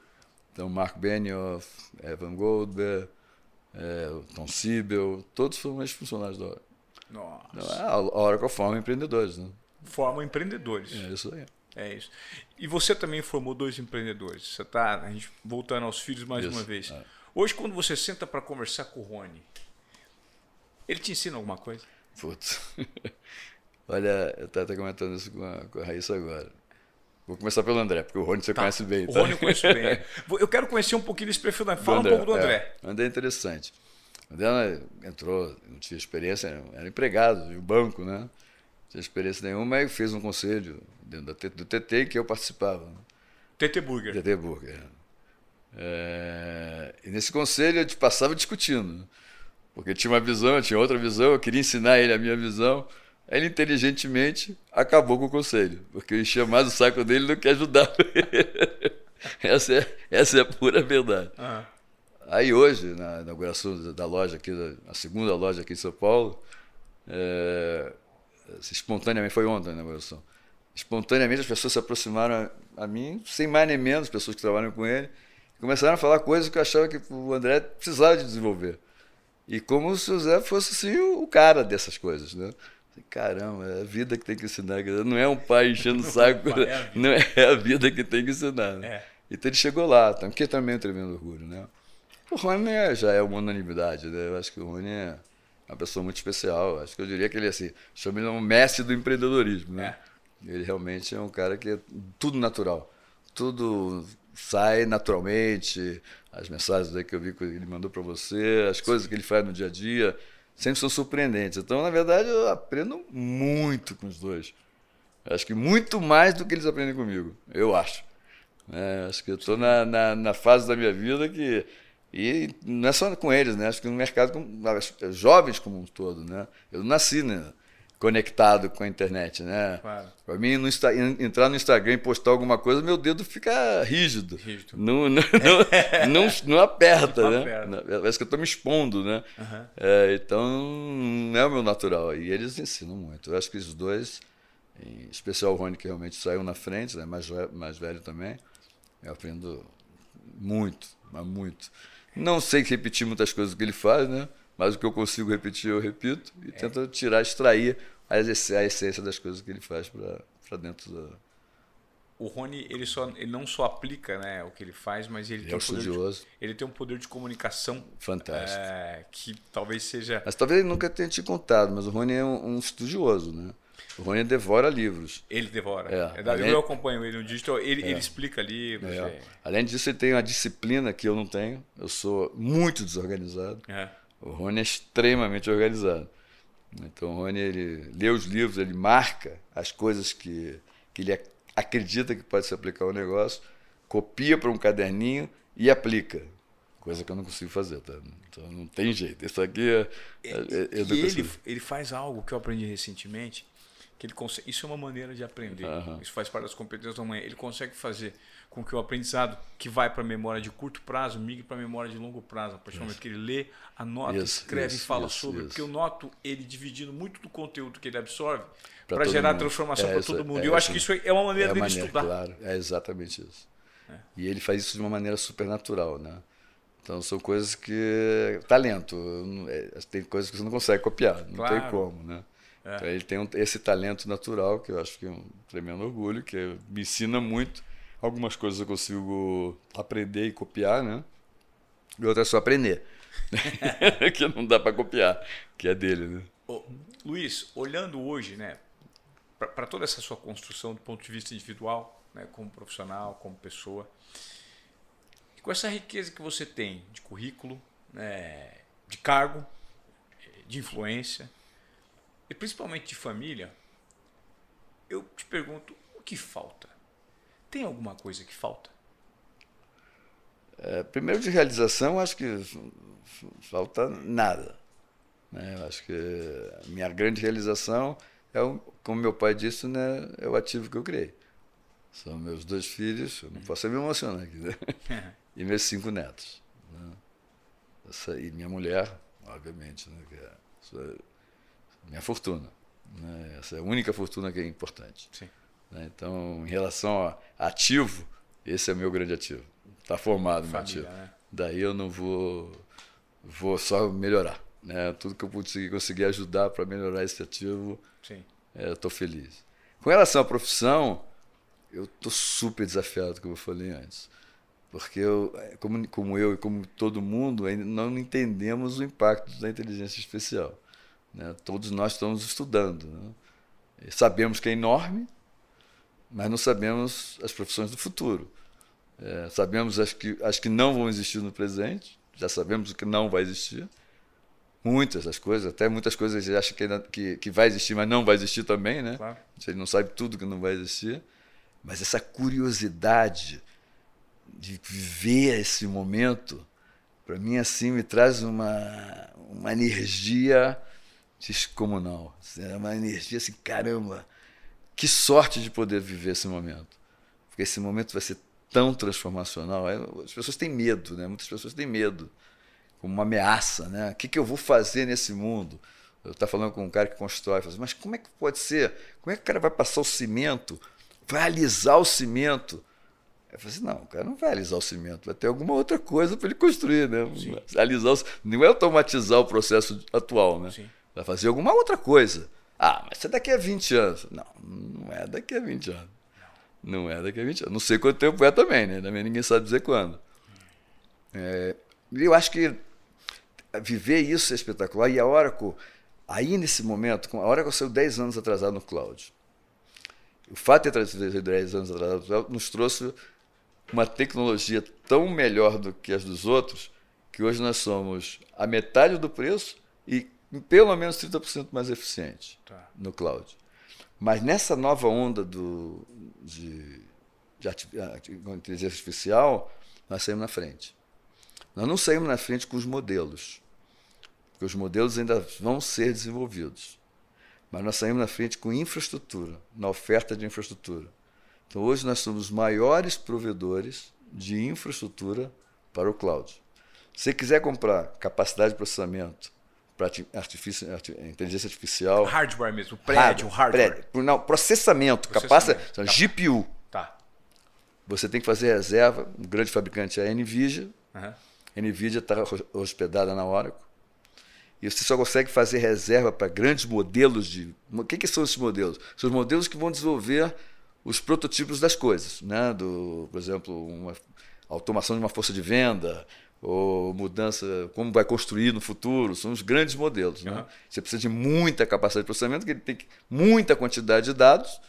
Então, Mark Benioff, Evan Goldberg, é, o Tom Siebel, todos foram ex-funcionários da Oracle. Nossa. Então, a Oracle forma empreendedores, né? Formam empreendedores. É isso aí. É isso. E você também formou dois empreendedores. Você tá, a gente voltando aos filhos mais Isso, uma vez. é. Hoje, quando você senta para conversar com o Rony, ele te ensina alguma coisa? Putz. *laughs* Olha, eu estava até comentando isso com a, com a Raíssa agora. Vou começar pelo André, porque o Rony você tá. conhece bem. Tá? O Rony eu conheço bem. *laughs* Eu quero conhecer um pouquinho desse perfil. Fala André, um pouco do André. É, André é interessante. O André entrou, não tinha experiência, era empregado de um banco, né? Não tinha experiência nenhuma, mas fez um conselho dentro do TT que eu participava. TT Burger. TT Burger. É, e nesse conselho a gente passava discutindo. Porque tinha uma visão, tinha outra visão, eu queria ensinar ele a minha visão. Ele inteligentemente acabou com o conselho, porque eu enchia mais o saco dele do que ajudava *laughs* essa, é, essa é a pura verdade. Uhum. Aí hoje, na inauguração da loja aqui, a segunda loja aqui em São Paulo, é, espontaneamente, foi ontem a inauguração, espontaneamente as pessoas se aproximaram a, a mim, sem mais nem menos, pessoas que trabalham com ele, começaram a falar coisas que eu achava que o André precisava de desenvolver. E como se o Zé fosse assim, o cara dessas coisas, né? Caramba, é a vida que tem que ensinar. Não é um pai enchendo o saco, é *laughs* não é a vida que tem que ensinar. Né? É. Então ele chegou lá, tá? que também é um tremendo orgulho. Né? O Rony é, já é uma unanimidade. Né? Eu acho que o Rony é uma pessoa muito especial. Acho que eu diria que ele assim, chama ele um mestre do empreendedorismo. Né? É. Ele realmente é um cara que é tudo natural. Tudo sai naturalmente. As mensagens que eu vi que ele mandou para você, as coisas que ele faz no dia a dia sempre são surpreendentes. Então, na verdade, eu aprendo muito com os dois. Acho que muito mais do que eles aprendem comigo, eu acho. É, acho que eu estou na, na, na, fase da minha vida que. E não é só com eles, né? Acho que no mercado, jovens como um todo, né? Eu nasci, né? Conectado com a internet, né? Claro. Para mim, no Insta, entrar no Instagram e postar alguma coisa, meu dedo fica rígido. Rígido. Não, não, não, *laughs* não, não aperta, não né? Aperta. Parece que eu estou me expondo, né? Uhum. É, então, não é o meu natural. E eles ensinam muito. Eu acho que os dois, em especial o Rony, que realmente saiu na frente, né? mais, mais velho também, eu aprendo muito, mas muito. Não sei repetir muitas coisas que ele faz, né? Mas o que eu consigo repetir, eu repito e é. tento tirar, extrair a essência das coisas que ele faz para dentro da. O Rony, ele, só, ele não só aplica né, o que ele faz, mas ele, ele tem, é um estudioso. De, ele tem um poder de comunicação fantástico. É, que talvez seja. Mas talvez ele nunca tenha te contado, mas o Rony é um, um estudioso, né? O Rony devora livros. Ele devora. É, é além... Eu acompanho ele no digital, ele, é. ele explica livros. É. é. Além disso, ele tem uma disciplina que eu não tenho. Eu sou muito desorganizado. É. O Rony é extremamente organizado. Então o Rony ele lê os livros, ele marca as coisas que, que ele acredita que pode se aplicar ao negócio, copia para um caderninho e aplica. Coisa que eu não consigo fazer, tá? Então não tem jeito. Isso aqui é, é, é ele, ele faz algo que eu aprendi recentemente, que ele consegue, isso é uma maneira de aprender. Uhum. Isso faz parte das competências da manhã. Ele consegue fazer com que o aprendizado que vai para a memória de curto prazo migre para a memória de longo prazo. A partir do momento que ele lê, anota, isso, escreve isso, e fala isso, sobre. Porque eu noto ele dividindo muito do conteúdo que ele absorve para gerar mundo. transformação é, para todo mundo. É, e eu acho que isso é uma maneira é dele maneira, estudar. Claro, é exatamente isso. É. E ele faz isso de uma maneira super natural, né? Então são coisas que. Talento. É, tem coisas que você não consegue copiar, não claro. tem como, né? É. Então, ele tem um, esse talento natural, que eu acho que é um tremendo orgulho, que me ensina muito Algumas coisas eu consigo aprender e copiar, né? E outras é só aprender. *laughs* que não dá para copiar, que é dele, né? Ô, Luiz, olhando hoje, né, para toda essa sua construção do ponto de vista individual, né, como profissional, como pessoa, com essa riqueza que você tem de currículo, né, de cargo, de influência e principalmente de família, eu te pergunto o que falta? Tem alguma coisa que falta? É, primeiro de realização, acho que falta nada. Né? Acho que a minha grande realização é, o, como meu pai disse, né, é o ativo que eu criei. São meus dois filhos, eu não posso me emocionar aqui, né? *laughs* e meus cinco netos. Né? Essa, e minha mulher, obviamente, né, que é minha fortuna. Né? Essa é a única fortuna que é importante. Sim. Né? Então, em relação a ativo, esse é meu grande ativo. Está formado meu ativo. Né? Daí eu não vou, vou só melhorar. Né? Tudo que eu conseguir, conseguir ajudar para melhorar esse ativo, é, eu estou feliz. Com relação à profissão, eu estou super desafiado, como eu falei antes. Porque eu, como, como eu e como todo mundo, ainda não entendemos o impacto da inteligência especial. Né? Todos nós estamos estudando. Né? Sabemos que é enorme, mas não sabemos as profissões do futuro. É, sabemos as que, as que não vão existir no presente, já sabemos o que não vai existir. Muitas das coisas, até muitas coisas a gente acha que, que, que vai existir, mas não vai existir também, né? Claro. A gente não sabe tudo que não vai existir. Mas essa curiosidade de viver esse momento, para mim, assim, me traz uma, uma energia descomunal. É uma energia assim, caramba, que sorte de poder viver esse momento. Porque esse momento vai ser tão transformacional. As pessoas têm medo, né? Muitas pessoas têm medo, como uma ameaça, né? O que, que eu vou fazer nesse mundo? Eu estava falando com um cara que constrói, assim, mas como é que pode ser? Como é que o cara vai passar o cimento, vai alisar o cimento? Eu falei assim, não, o cara não vai alisar o cimento, vai ter alguma outra coisa para ele construir, né? Sim. Alisar o, não é automatizar o processo atual, né? Sim. Vai fazer alguma outra coisa. Ah, mas é daqui a 20 anos. Não, não é daqui a 20 anos. Não é daqui a 20 anos. Não sei quanto tempo é também, né? Também ninguém sabe dizer quando. É, eu acho que viver isso é espetacular. E a Oracle, aí nesse momento, a Oracle saiu 10 anos atrasado no cloud. O fato de ter trazido 10 anos atrasado no cloud nos trouxe uma tecnologia tão melhor do que as dos outros, que hoje nós somos a metade do preço e pelo menos 30% mais eficiente tá. no cloud. Mas nessa nova onda do, de, de, de inteligência artificial, nós saímos na frente. Nós não saímos na frente com os modelos, porque os modelos ainda vão ser desenvolvidos. Mas nós saímos na frente com infraestrutura, na oferta de infraestrutura. Então hoje nós somos os maiores provedores de infraestrutura para o cloud. Se você quiser comprar capacidade de processamento, para inteligência artificial. Hardware mesmo, prédio, hardware. Prédio. Não, processamento, processamento. tá. GPU. Tá. Você tem que fazer reserva. Um grande fabricante é a NVIDIA. Uhum. A NVIDIA está hospedada na Oracle. E você só consegue fazer reserva para grandes modelos de. O que, que são esses modelos? São os modelos que vão desenvolver os prototipos das coisas. Né? Do, por exemplo, uma automação de uma força de venda, ou mudança, como vai construir no futuro, são os grandes modelos. Né? Uhum. Você precisa de muita capacidade de processamento, que ele tem que, muita quantidade de dados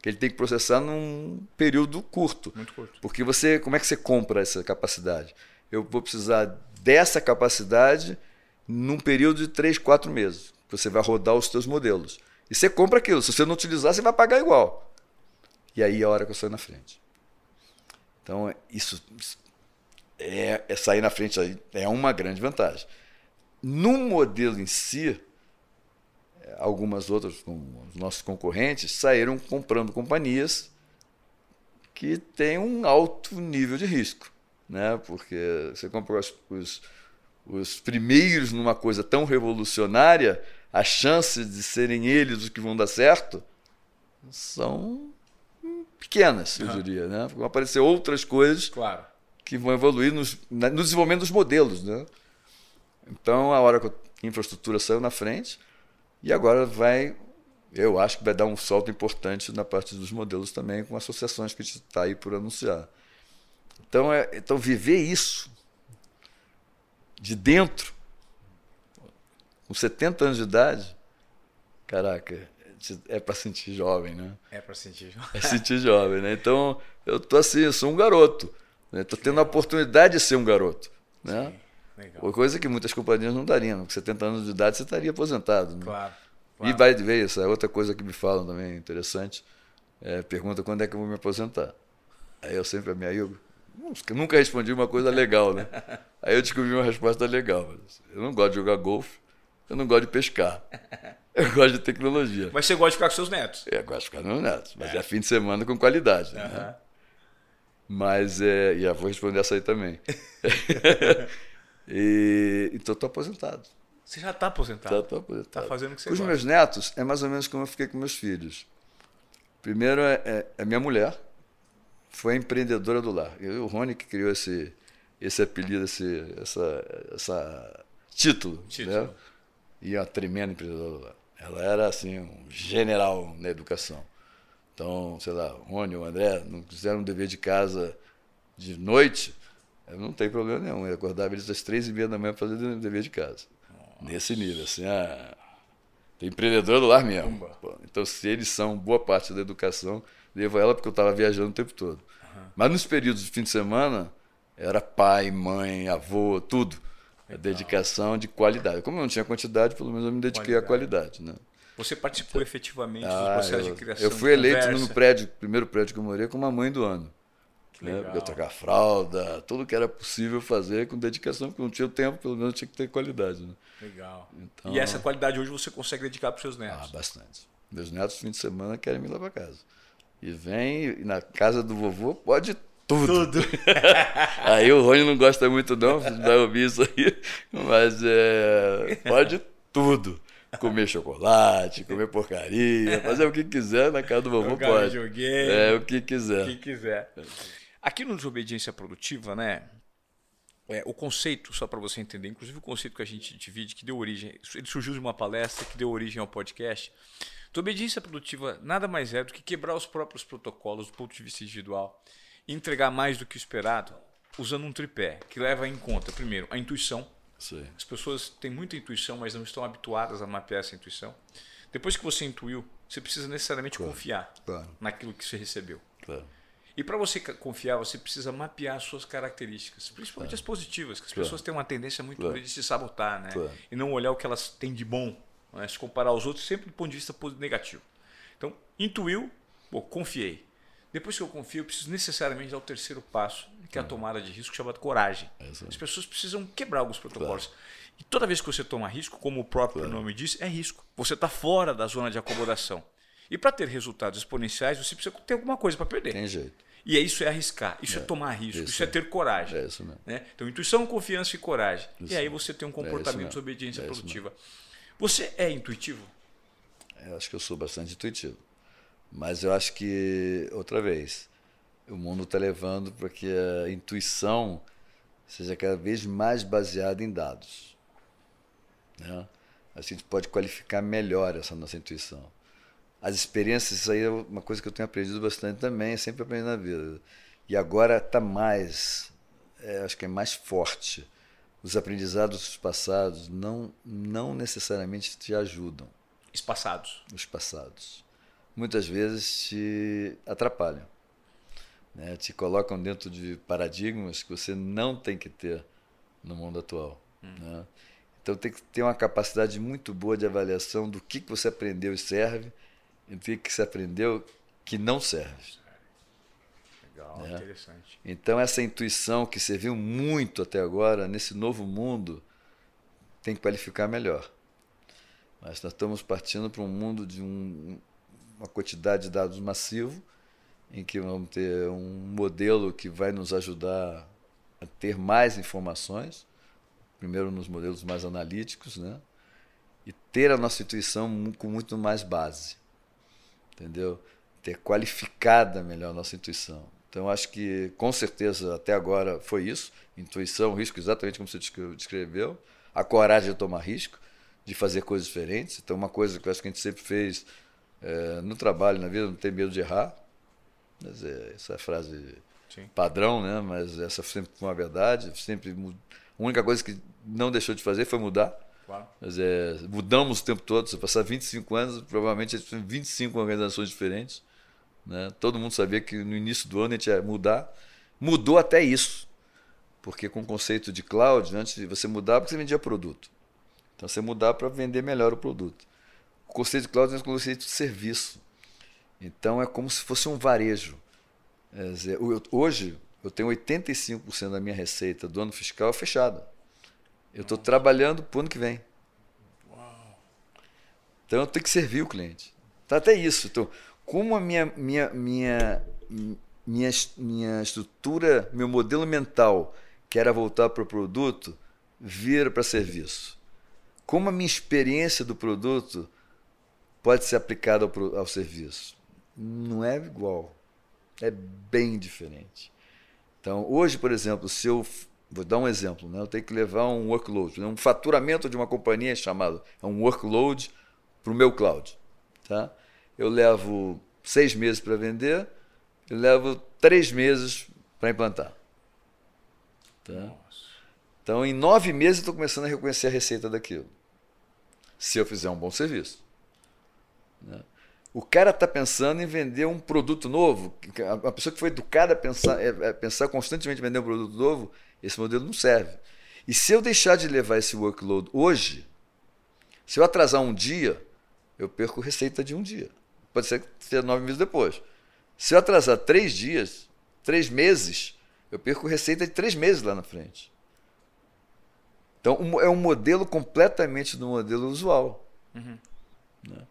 que ele tem que processar num período curto. Muito curto. Porque você, como é que você compra essa capacidade? Eu vou precisar dessa capacidade num período de 3, 4 meses. Você vai rodar os seus modelos. E você compra aquilo. Se você não utilizar, você vai pagar igual. E aí é a hora que eu saio na frente. Então, isso é, é sair na frente aí é uma grande vantagem. No modelo em si, é, algumas outras, como os nossos concorrentes, saíram comprando companhias que têm um alto nível de risco. Né? Porque você compra os, os, os primeiros numa coisa tão revolucionária, as chances de serem eles os que vão dar certo são pequenas, eu diria. Né? Vão aparecer outras coisas claro que vão evoluir nos, no desenvolvimento dos modelos. Né? Então, a hora que a infraestrutura saiu na frente, e agora vai, eu acho que vai dar um salto importante na parte dos modelos também, com associações que a gente está aí por anunciar. Então, é, então, viver isso de dentro, com 70 anos de idade, caraca, é para sentir jovem, né? É para sentir jovem. É sentir jovem, né? Então, eu tô assim, eu sou um garoto. Estou né? tendo a oportunidade de ser um garoto. Né? Sim, Coisa que muitas companhias não dariam. Com 70 anos de idade você estaria aposentado. Né? Claro, claro. E vai ver isso, é outra coisa que me falam também interessante. É, pergunta quando é que eu vou me aposentar. Aí eu sempre, minha Hugo, nunca respondi uma coisa legal, né? *laughs* Aí eu descobri uma resposta legal. Eu não gosto de jogar golfe, eu não gosto de pescar. *laughs* Eu gosto de tecnologia. Mas você gosta de ficar com seus netos? É, eu gosto de ficar com meus netos. Mas é, é fim de semana com qualidade. Uhum. Né? Mas é. E vou responder essa aí também. *laughs* e, então estou aposentado. Você já está aposentado? Já estou aposentado. Está fazendo o que você Com gosta. os meus netos, é mais ou menos como eu fiquei com meus filhos. Primeiro é, é, é minha mulher, foi a empreendedora do lar. Eu, o Rony que criou esse, esse apelido, esse essa, essa título. título. Né? E é uma tremenda empreendedora do lar. Ela era assim, um general na educação. Então, sei lá, Rony ou André não fizeram um dever de casa de noite, não tem problema nenhum. Eu acordava eles às três e meia da manhã para fazer o dever de casa. Nossa. Nesse nível, assim, ah, tem empreendedor do lar mesmo. Pô, então, se eles são boa parte da educação, Devo a ela porque eu estava viajando o tempo todo. Uhum. Mas nos períodos de fim de semana, era pai, mãe, avô, tudo. A dedicação de qualidade. Como eu não tinha quantidade, pelo menos eu me dediquei qualidade. à qualidade. Né? Você participou efetivamente ah, dos processos eu, de criação? Eu fui eleito no prédio, primeiro prédio que eu morei, como a mãe do ano. Que né? Eu trocar fralda, tudo que era possível fazer com dedicação, porque não tinha tempo, pelo menos tinha que ter qualidade. Né? Legal. Então, e essa qualidade hoje você consegue dedicar para os seus netos? Ah, bastante. Meus netos, fim de semana, querem me levar para casa. E vem, na casa do vovô, pode tudo. Tudo. *laughs* aí o Rony não gosta muito, não, vai ouvir isso aí, mas é, pode tudo. Comer chocolate, comer porcaria, fazer o que quiser na casa do vovô pode. Joguei. É, o que quiser. O que quiser. Aqui no Desobediência Produtiva, né? É, o conceito, só para você entender, inclusive o conceito que a gente divide, que deu origem, ele surgiu de uma palestra que deu origem ao podcast. Desobediência produtiva nada mais é do que quebrar os próprios protocolos do ponto de vista individual e entregar mais do que o esperado usando um tripé que leva em conta, primeiro, a intuição. Sim. As pessoas têm muita intuição, mas não estão habituadas a mapear essa intuição. Depois que você intuiu, você precisa necessariamente claro. confiar claro. naquilo que você recebeu. Claro. E para você confiar, você precisa mapear as suas características, principalmente as positivas, que as pessoas têm uma tendência muito grande de se sabotar, né? E não olhar o que elas têm de bom, né? se comparar aos outros sempre do ponto de vista negativo. Então, intuiu, pô, confiei. Depois que eu confio, eu preciso necessariamente dar o terceiro passo, que é a tomada de risco, chamada coragem. É as pessoas precisam quebrar alguns protocolos. E toda vez que você toma risco, como o próprio nome diz, é risco. Você está fora da zona de acomodação. E para ter resultados exponenciais, você precisa ter alguma coisa para perder. Tem jeito. E é isso é arriscar, isso é, é tomar risco, isso, isso é, é ter coragem. É isso mesmo. Né? Então, intuição, confiança e coragem. Isso e aí você tem um é comportamento de obediência produtiva. Você é intuitivo? Eu acho que eu sou bastante intuitivo. Mas eu acho que, outra vez, o mundo está levando para que a intuição seja cada vez mais baseada em dados. Né? A gente pode qualificar melhor essa nossa intuição as experiências, isso aí é uma coisa que eu tenho aprendido bastante também, sempre aprendendo na vida. E agora está mais, é, acho que é mais forte. Os aprendizados passados não, não necessariamente te ajudam. Os passados. Os passados. Muitas vezes te atrapalham. Né? Te colocam dentro de paradigmas que você não tem que ter no mundo atual. Hum. Né? Então tem que ter uma capacidade muito boa de avaliação do que, que você aprendeu e serve e o que você aprendeu que não serve. Legal, né? interessante. Então, essa intuição que serviu muito até agora, nesse novo mundo, tem que qualificar melhor. Mas nós estamos partindo para um mundo de um, uma quantidade de dados massivo, em que vamos ter um modelo que vai nos ajudar a ter mais informações, primeiro nos modelos mais analíticos, né? e ter a nossa intuição com muito mais base entendeu? Ter qualificada melhor a nossa intuição. Então, acho que, com certeza, até agora foi isso. Intuição, risco, exatamente como você descreveu. A coragem de tomar risco, de fazer coisas diferentes. Então, uma coisa que eu acho que a gente sempre fez é, no trabalho, na vida, não ter medo de errar. Mas é, essa frase Sim. padrão, né? mas essa sempre foi uma verdade. Sempre, a única coisa que não deixou de fazer foi mudar. Claro. Mas é, mudamos o tempo todo. Se passar 25 anos, provavelmente a gente tem 25 organizações diferentes. Né? Todo mundo sabia que no início do ano a gente ia mudar. Mudou até isso. Porque com o conceito de cloud, antes de você mudar, porque você vendia produto. Então você mudar para vender melhor o produto. O conceito de cloud é um conceito de serviço. Então é como se fosse um varejo. Dizer, hoje eu tenho 85% da minha receita do ano fiscal fechada. Eu estou trabalhando para o ano que vem. Então eu tenho que servir o cliente. Tá até isso. Então, como a minha, minha, minha, minha, minha estrutura, meu modelo mental, que era voltar para o produto, vira para serviço. Como a minha experiência do produto pode ser aplicada ao, ao serviço? Não é igual. É bem diferente. Então, hoje, por exemplo, se eu Vou dar um exemplo, né? eu tenho que levar um workload, né? um faturamento de uma companhia é chamado é um workload para o meu cloud. Tá? Eu levo seis meses para vender, eu levo três meses para implantar. Tá? Então, em nove meses, eu estou começando a reconhecer a receita daquilo. Se eu fizer um bom serviço. Né? O cara está pensando em vender um produto novo. A pessoa que foi educada a pensar, é, é, pensar constantemente em vender um produto novo, esse modelo não serve. E se eu deixar de levar esse workload hoje, se eu atrasar um dia, eu perco receita de um dia. Pode ser que seja nove meses depois. Se eu atrasar três dias, três meses, eu perco receita de três meses lá na frente. Então, é um modelo completamente do modelo usual. Uhum. Né?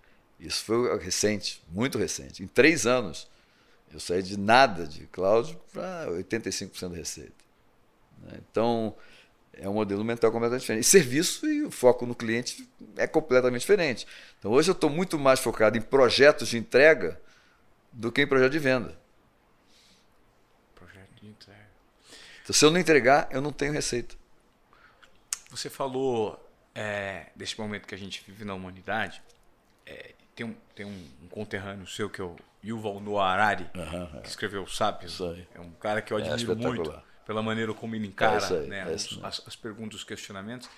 Isso foi recente, muito recente. Em três anos, eu saí de nada de cloud para 85% de receita. Né? Então, é um modelo mental completamente diferente. E serviço e o foco no cliente é completamente diferente. Então, hoje eu estou muito mais focado em projetos de entrega do que em projeto de venda. Projeto de entrega. Então, se eu não entregar, eu não tenho receita. Você falou é, desse momento que a gente vive na humanidade. É, tem um, tem um, um, conterrâneo seu que é o Yuval Noah Harari, uhum, que escreveu Sapiens. É um cara que eu é admiro é muito pela maneira como ele encara é aí, né, as, as, as, perguntas, os questionamentos.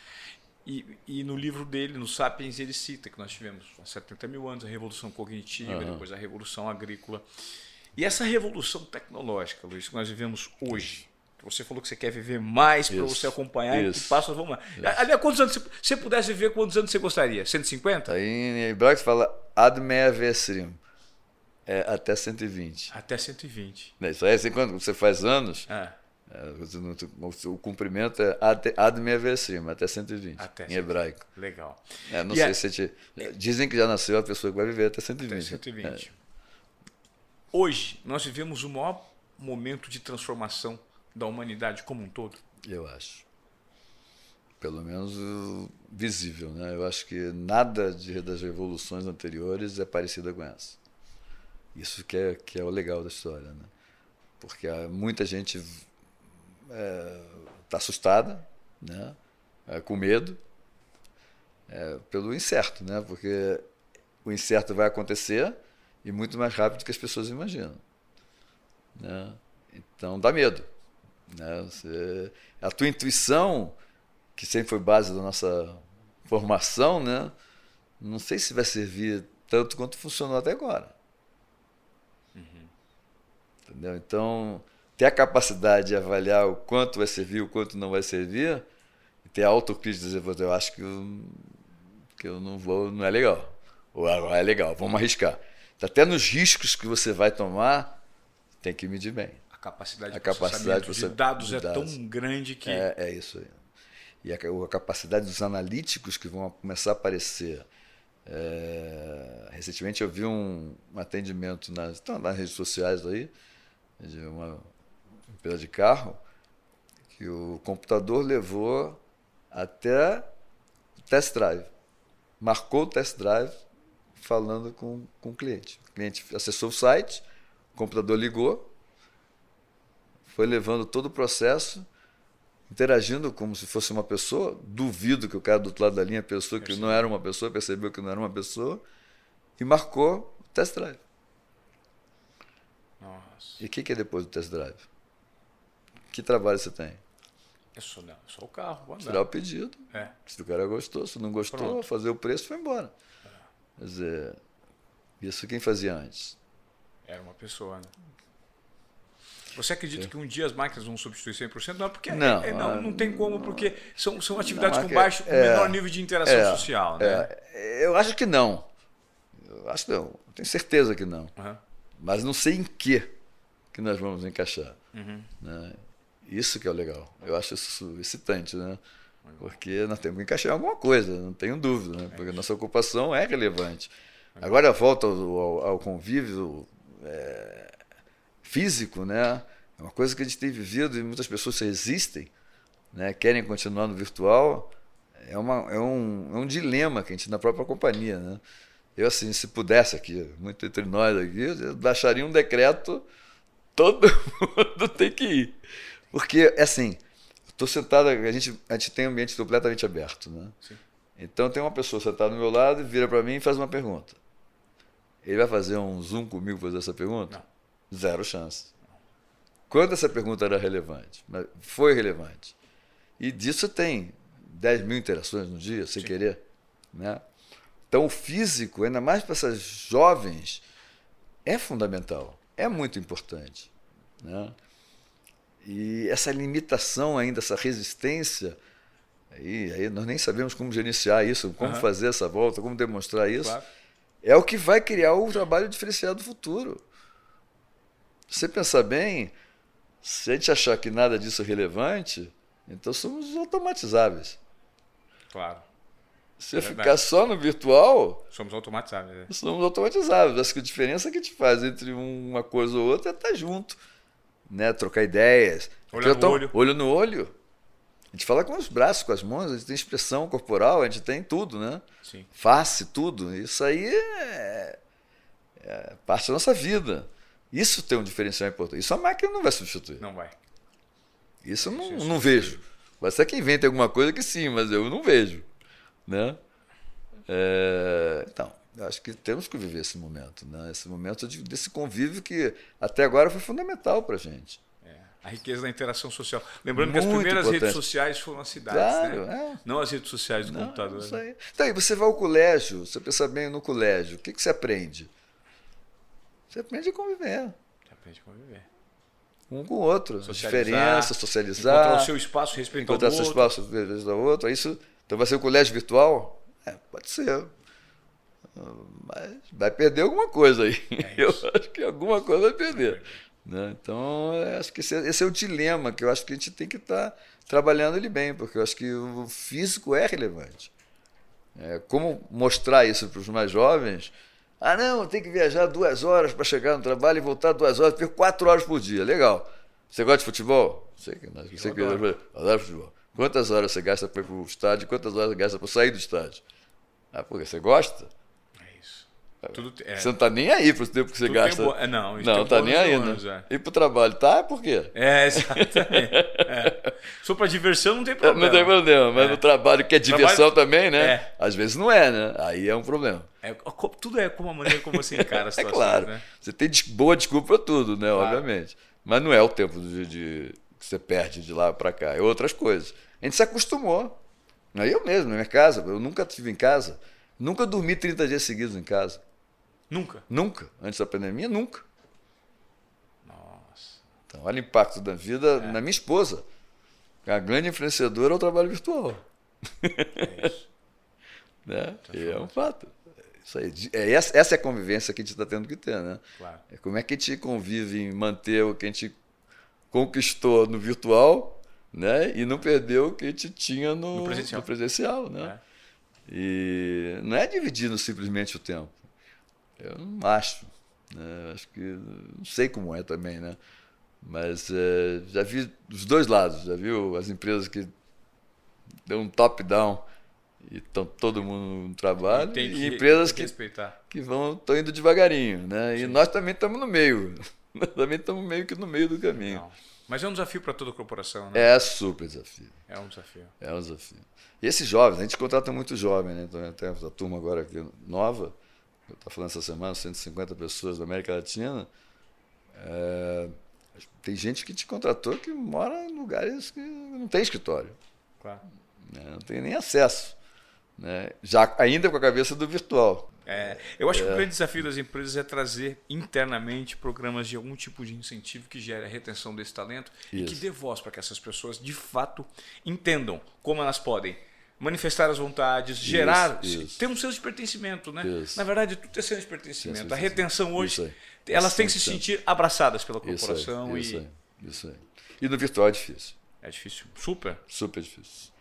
E, e, no livro dele, no Sapiens, ele cita que nós tivemos há 70 mil anos a revolução cognitiva, uhum. depois a revolução agrícola. E essa revolução tecnológica, Luiz, que nós vivemos hoje, você falou que você quer viver mais para você acompanhar isso, e passos vamos lá. Ali, quantos anos, você pudesse viver, quantos anos você gostaria? 150? Aí em hebraico fala ad meavesrim. É até 120. Até 120. Né, isso aí, assim, quando você faz anos, é. É, o cumprimento é ad, ad meavesrim, até 120, até em hebraico. Legal. É, não e sei a... se te, Dizem que já nasceu a pessoa que vai viver até 120. Até 120. É. Hoje, nós vivemos o maior momento de transformação da humanidade como um todo? Eu acho. Pelo menos visível. Né? Eu acho que nada de, das revoluções anteriores é parecida com essa. Isso que é, que é o legal da história. Né? Porque muita gente está é, tá assustada, né? É, com medo, é, pelo incerto, né? porque o incerto vai acontecer e muito mais rápido do que as pessoas imaginam. Né? Então dá medo. Né? Você, a tua intuição, que sempre foi base da nossa formação, né? não sei se vai servir tanto quanto funcionou até agora. Uhum. Entendeu? Então, ter a capacidade de avaliar o quanto vai servir, o quanto não vai servir, e ter a autocrítica de dizer, eu acho que eu, que eu não vou, não é legal. Ou agora é legal, vamos arriscar. Até nos riscos que você vai tomar, tem que medir bem capacidade de a capacidade de dados é tão grande que. É, é isso aí. E a, a, capacidade dos analíticos que vão começar a aparecer. É, recentemente eu vi um, um atendimento nas, então, nas redes sociais aí, de uma empresa de carro, que o computador levou até test drive. Marcou o test drive falando com, com o cliente. O cliente acessou o site, o computador ligou, foi levando todo o processo, interagindo como se fosse uma pessoa. Duvido que o cara do outro lado da linha pensou que não era uma pessoa, percebeu que não era uma pessoa e marcou o test drive. Nossa. E o que, que é depois do test drive? Que trabalho você tem? É só, não, só o carro. Vou Tirar o pedido. É. Se o cara gostou, se não gostou, Pronto. fazer o preço foi embora. É. Quer dizer, isso quem fazia antes? Era uma pessoa, né? Você acredita que um dia as máquinas vão substituir 100%? Não, porque não, é, não, não tem como, porque são, são atividades com baixo, com é, menor nível de interação é, social. Né? É, eu acho que não. Eu acho que não. Tenho certeza que não. Uhum. Mas não sei em que que nós vamos encaixar. Uhum. Né? Isso que é o legal. Eu acho isso excitante, né? Porque nós temos que encaixar alguma coisa, não tenho dúvida, né? Porque nossa ocupação é relevante. Agora volta ao, ao, ao convívio é, físico, né? É uma coisa que a gente tem vivido e muitas pessoas resistem, né? Querem continuar no virtual. É, uma, é, um, é um dilema que a gente na própria companhia, né? Eu, assim, se pudesse aqui, muito entre nós aqui, eu baixaria um decreto, todo *laughs* mundo tem que ir. Porque, assim, estou sentado, a gente, a gente tem um ambiente completamente aberto, né? Sim. Então tem uma pessoa sentada do meu lado, vira para mim e faz uma pergunta. Ele vai fazer um zoom comigo fazer essa pergunta? Não. Zero chance. Quando essa pergunta era relevante? Mas foi relevante. E disso tem 10 mil interações no dia, sem Sim. querer. Né? Então, o físico, ainda mais para essas jovens, é fundamental, é muito importante. Né? E essa limitação ainda, essa resistência, aí, aí nós nem sabemos como gerenciar isso, como uhum. fazer essa volta, como demonstrar isso, claro. é o que vai criar o trabalho diferenciado do futuro. Se você pensar bem, se a gente achar que nada disso é relevante, então somos automatizáveis. Claro. Se é ficar só no virtual. Somos automatizáveis. É. Somos automatizáveis. Acho que a diferença que a gente faz entre uma coisa ou outra é estar junto, né? trocar ideias. Olho no tô... olho. Olho no olho. A gente fala com os braços, com as mãos, a gente tem expressão corporal, a gente tem tudo, né? Sim. Face, tudo. Isso aí é, é parte da nossa vida. Isso tem um diferencial importante. Isso a máquina não vai substituir. Não vai. Isso eu não, não vejo. Vai ser que invente alguma coisa que sim, mas eu não vejo. Né? É, então, acho que temos que viver esse momento, né? esse momento de, desse convívio que até agora foi fundamental para a gente. É, a riqueza da interação social. Lembrando Muito que as primeiras redes sociais foram as cidades, claro, né? é. não as redes sociais do não, computador. Isso aí. Então, aí você vai ao colégio, você pensa bem no colégio, o que, que você aprende? Você aprende a conviver. Você aprende a conviver. Um com o outro. Socializar, diferença, socializar. Encontrar o seu espaço, respeitar o outro. Encontrar seu espaço, respeitar o outro. Isso então vai ser um colégio virtual? É, pode ser. Mas vai perder alguma coisa aí. É *laughs* eu acho que alguma coisa vai perder. Né? Então, acho que esse é, esse é, o dilema que eu acho que a gente tem que estar tá trabalhando ele bem, porque eu acho que o físico é relevante. É, como mostrar isso para os mais jovens? Ah, não, tem que viajar duas horas para chegar no trabalho e voltar duas horas, perco quatro horas por dia. Legal. Você gosta de futebol? Sei que, sei que adoro. adoro futebol. Quantas horas você gasta para ir para o estádio? Quantas horas você gasta para sair do estádio? Ah, porque você gosta? É. Tudo, é. Você não está nem aí para o tempo que você Tudo gasta. Bo... É, não, não está nem aí, né? É. E para o trabalho, tá? Por quê? É, *laughs* exatamente. é. Só para diversão não tem problema. Não tem problema, mas é. no trabalho que é diversão trabalho... também, né? É. Às vezes não é, né? Aí é um problema. É, tudo é como a maneira como você encara a *laughs* situação. é claro. Né? Você tem boa desculpa para tudo, né? Claro. Obviamente. Mas não é o tempo de, de que você perde de lá para cá, é outras coisas. A gente se acostumou. Eu mesmo, na minha casa, eu nunca estive em casa. Nunca dormi 30 dias seguidos em casa. Nunca? Nunca. Antes da pandemia, nunca. Nossa. Então, olha o impacto da vida é. na minha esposa. A grande influenciadora é o trabalho virtual. É isso. *laughs* né? Tá é um fato. Isso aí. É, essa, essa é a convivência que a gente está tendo que ter, né? Claro. É como é que a gente convive em manter o que a gente conquistou no virtual né? E não perdeu o que a gente tinha no, no presencial. No presencial né? É. E não é dividindo simplesmente o tempo. Eu não acho. Né? Acho que. Não sei como é também, né? Mas é, já vi dos dois lados. Já viu as empresas que dão um top-down e estão todo mundo no trabalho. Tem e empresas que, respeitar. que vão estão indo devagarinho. Né? E nós também estamos no meio. *laughs* Nós também estamos meio que no meio do caminho. Não. Mas é um desafio para toda corporação, né? É super desafio. É um desafio. É um desafio. E esses jovens, a gente contrata muito jovem, né? Então, tem a turma agora aqui nova, eu estava falando essa semana, 150 pessoas da América Latina. É, tem gente que te contratou que mora em lugares que não tem escritório. Claro. Né? Não tem nem acesso. Né? Já ainda com a cabeça do virtual. É, eu acho é. que o é. grande desafio das empresas é trazer internamente programas de algum tipo de incentivo que gere a retenção desse talento Isso. e que dê voz para que essas pessoas de fato entendam como elas podem manifestar as vontades, isso, gerar, isso. ter um senso de pertencimento, né? Isso. Na verdade, tudo é senso de pertencimento. a retenção hoje, elas têm que se sentir abraçadas pela corporação isso aí, e isso aí. E no virtual é difícil. É difícil, super. Super difícil.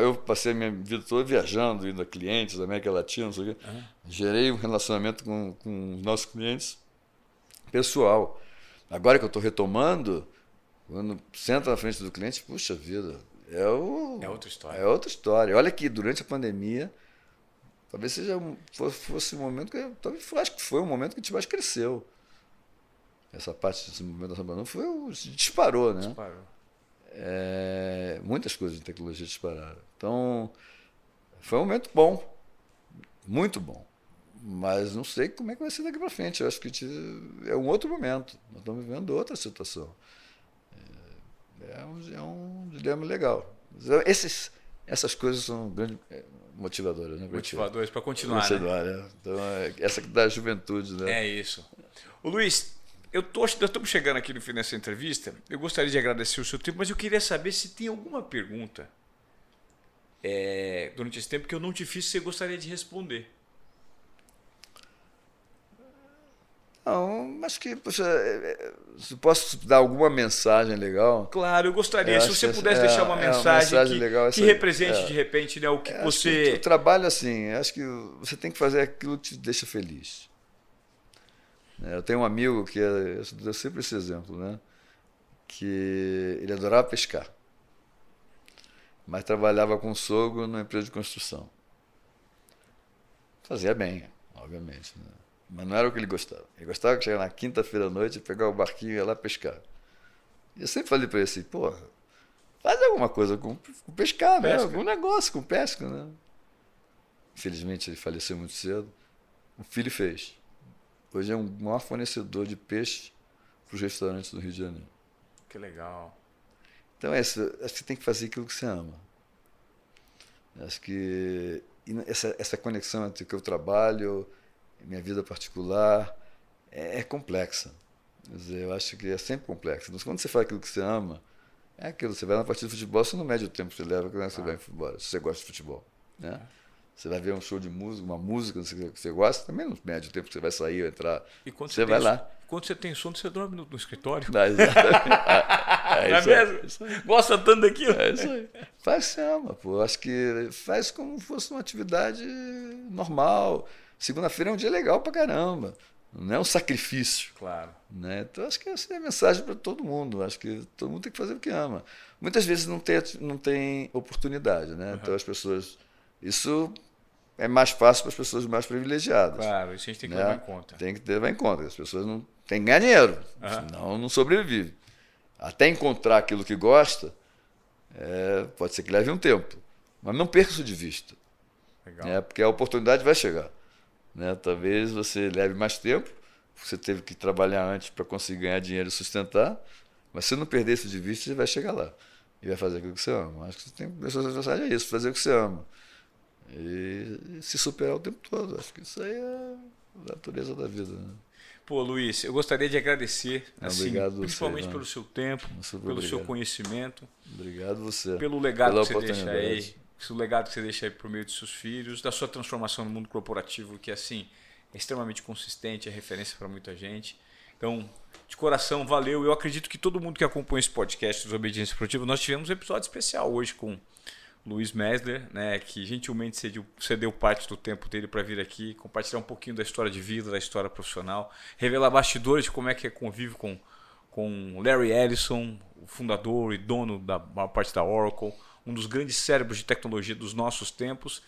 Eu passei a minha vida toda viajando, indo a clientes da América Latina, não sei o quê. Uhum. Gerei um relacionamento com, com os nossos clientes pessoal. Agora que eu estou retomando, quando senta na frente do cliente, puxa vida, é, o, é outra história. É outra história. Olha que durante a pandemia, talvez seja fosse um momento que talvez acho que foi um momento que a gente mais cresceu. Essa parte desse momento da pandemia foi disparou, né? Disparou é, muitas coisas de tecnologia dispararam. Então, foi um momento bom, muito bom. Mas não sei como é que vai ser daqui para frente. Eu acho que é um outro momento. Nós estamos vivendo outra situação. É, é, um, é um dilema legal. Esses, Essas coisas são grandes é, motivadoras, né? Motivadoras para continuar. Continuar, né? né? Então, é, essa que dá a juventude, né? É isso. O Luiz, eu tô, estamos chegando aqui no fim dessa entrevista. Eu gostaria de agradecer o seu tempo, mas eu queria saber se tem alguma pergunta é, durante esse tempo que eu não te fiz e você gostaria de responder. Não, acho que, poxa, é, é, se posso dar alguma mensagem legal. Claro, eu gostaria. Eu se você pudesse é, deixar uma mensagem, é uma mensagem que, legal, que represente, de repente, né, o que você. Que o trabalho, assim, acho que você tem que fazer aquilo que te deixa feliz. Eu tenho um amigo que é, eu dou sempre esse exemplo, né? Que ele adorava pescar, mas trabalhava com sogro numa empresa de construção. Fazia bem, obviamente. Né? Mas não era o que ele gostava. Ele gostava de chegar na quinta-feira à noite, pegar o barquinho e ir lá pescar. E eu sempre falei para ele assim, porra, faz alguma coisa com, com pescar, né? Algum negócio com pesca, né? Infelizmente ele faleceu muito cedo. O filho fez. Hoje é um maior fornecedor de peixe para os restaurantes do Rio de Janeiro. Que legal. Então, é isso, acho que você tem que fazer aquilo que você ama. Acho que essa, essa conexão entre o que eu trabalho, minha vida particular é, é complexa. Dizer, eu acho que é sempre complexa. Mas quando você faz aquilo que você ama, é aquilo. Você vai na partida de futebol, você não mede o tempo que você leva quando você ah. vai embora, se você gosta de futebol. Né? Você vai ver um show de música, uma música que você gosta, também não mede o tempo que você vai sair ou entrar. E quando você, você vai lá. Quando você tem sono, você dorme no, no escritório. É, é, isso é mesmo? Isso Gosta tanto daquilo? É isso aí. Faz se ama, pô. Acho que faz como fosse uma atividade normal. Segunda-feira é um dia legal pra caramba. Não é um sacrifício. Claro. Né? Então, acho que essa é a mensagem para todo mundo. Acho que todo mundo tem que fazer o que ama. Muitas vezes não tem, não tem oportunidade. Né? Uhum. Então, as pessoas. Isso é mais fácil para as pessoas mais privilegiadas. Claro, isso a gente tem que né? levar em conta. Tem que levar em conta. As pessoas não têm que ganhar dinheiro, uhum. senão não sobrevive. Até encontrar aquilo que gosta, é, pode ser que leve um tempo. Mas não perca isso de vista. Legal. Né? Porque a oportunidade vai chegar. Né? Talvez você leve mais tempo, você teve que trabalhar antes para conseguir ganhar dinheiro e sustentar, mas se não perder isso de vista, você vai chegar lá e vai fazer aquilo que você ama. Acho que você tem que mensagem é isso, fazer o que você ama. E, se superar o tempo todo. Acho que isso aí é a natureza da vida. Né? Pô, Luiz, eu gostaria de agradecer, assim, obrigado principalmente você, pelo seu tempo, pelo obrigado. seu conhecimento. Obrigado você. Pelo legado que você deixa aí o legado que você deixa aí por meio de seus filhos, da sua transformação no mundo corporativo, que assim é extremamente consistente, é referência para muita gente. Então, de coração, valeu. Eu acredito que todo mundo que acompanha esse podcast Desobediência Produtiva, nós tivemos um episódio especial hoje com Luiz Mesler, né, que gentilmente cedeu, cedeu parte do tempo dele para vir aqui, compartilhar um pouquinho da história de vida, da história profissional, revelar bastidores de como é que é com, com Larry Ellison, o fundador e dono da maior parte da Oracle, um dos grandes cérebros de tecnologia dos nossos tempos.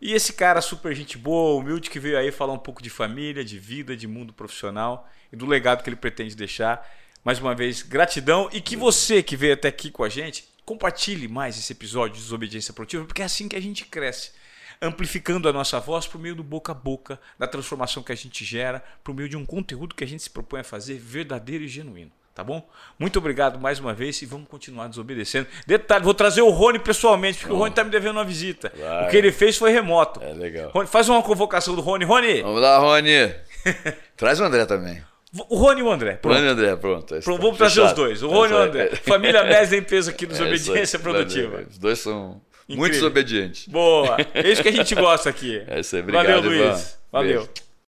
E esse cara super gente boa, humilde, que veio aí falar um pouco de família, de vida, de mundo profissional e do legado que ele pretende deixar. Mais uma vez, gratidão e que você que veio até aqui com a gente, compartilhe mais esse episódio de Desobediência Produtiva, porque é assim que a gente cresce. Amplificando a nossa voz por meio do boca a boca, da transformação que a gente gera, por meio de um conteúdo que a gente se propõe a fazer verdadeiro e genuíno. Tá bom? Muito obrigado mais uma vez e vamos continuar desobedecendo. Detalhe, vou trazer o Rony pessoalmente, porque o Rony está me devendo uma visita. Vai. O que ele fez foi remoto. É legal. Rony, faz uma convocação do Rony. Rony! Vamos lá, Rony. *laughs* Traz o André também. O Rony e o André. Pronto. Rony e o André, pronto. pronto vamos trazer os dois. O Rony e o André. Família *laughs* Mestre em peso aqui dos é Obediência Produtiva. Os dois são Incrível. muito obedientes. Boa. *laughs* É isso que a gente gosta aqui. É isso aí. Obrigado, Valeu, Luiz. Valeu. Beijo.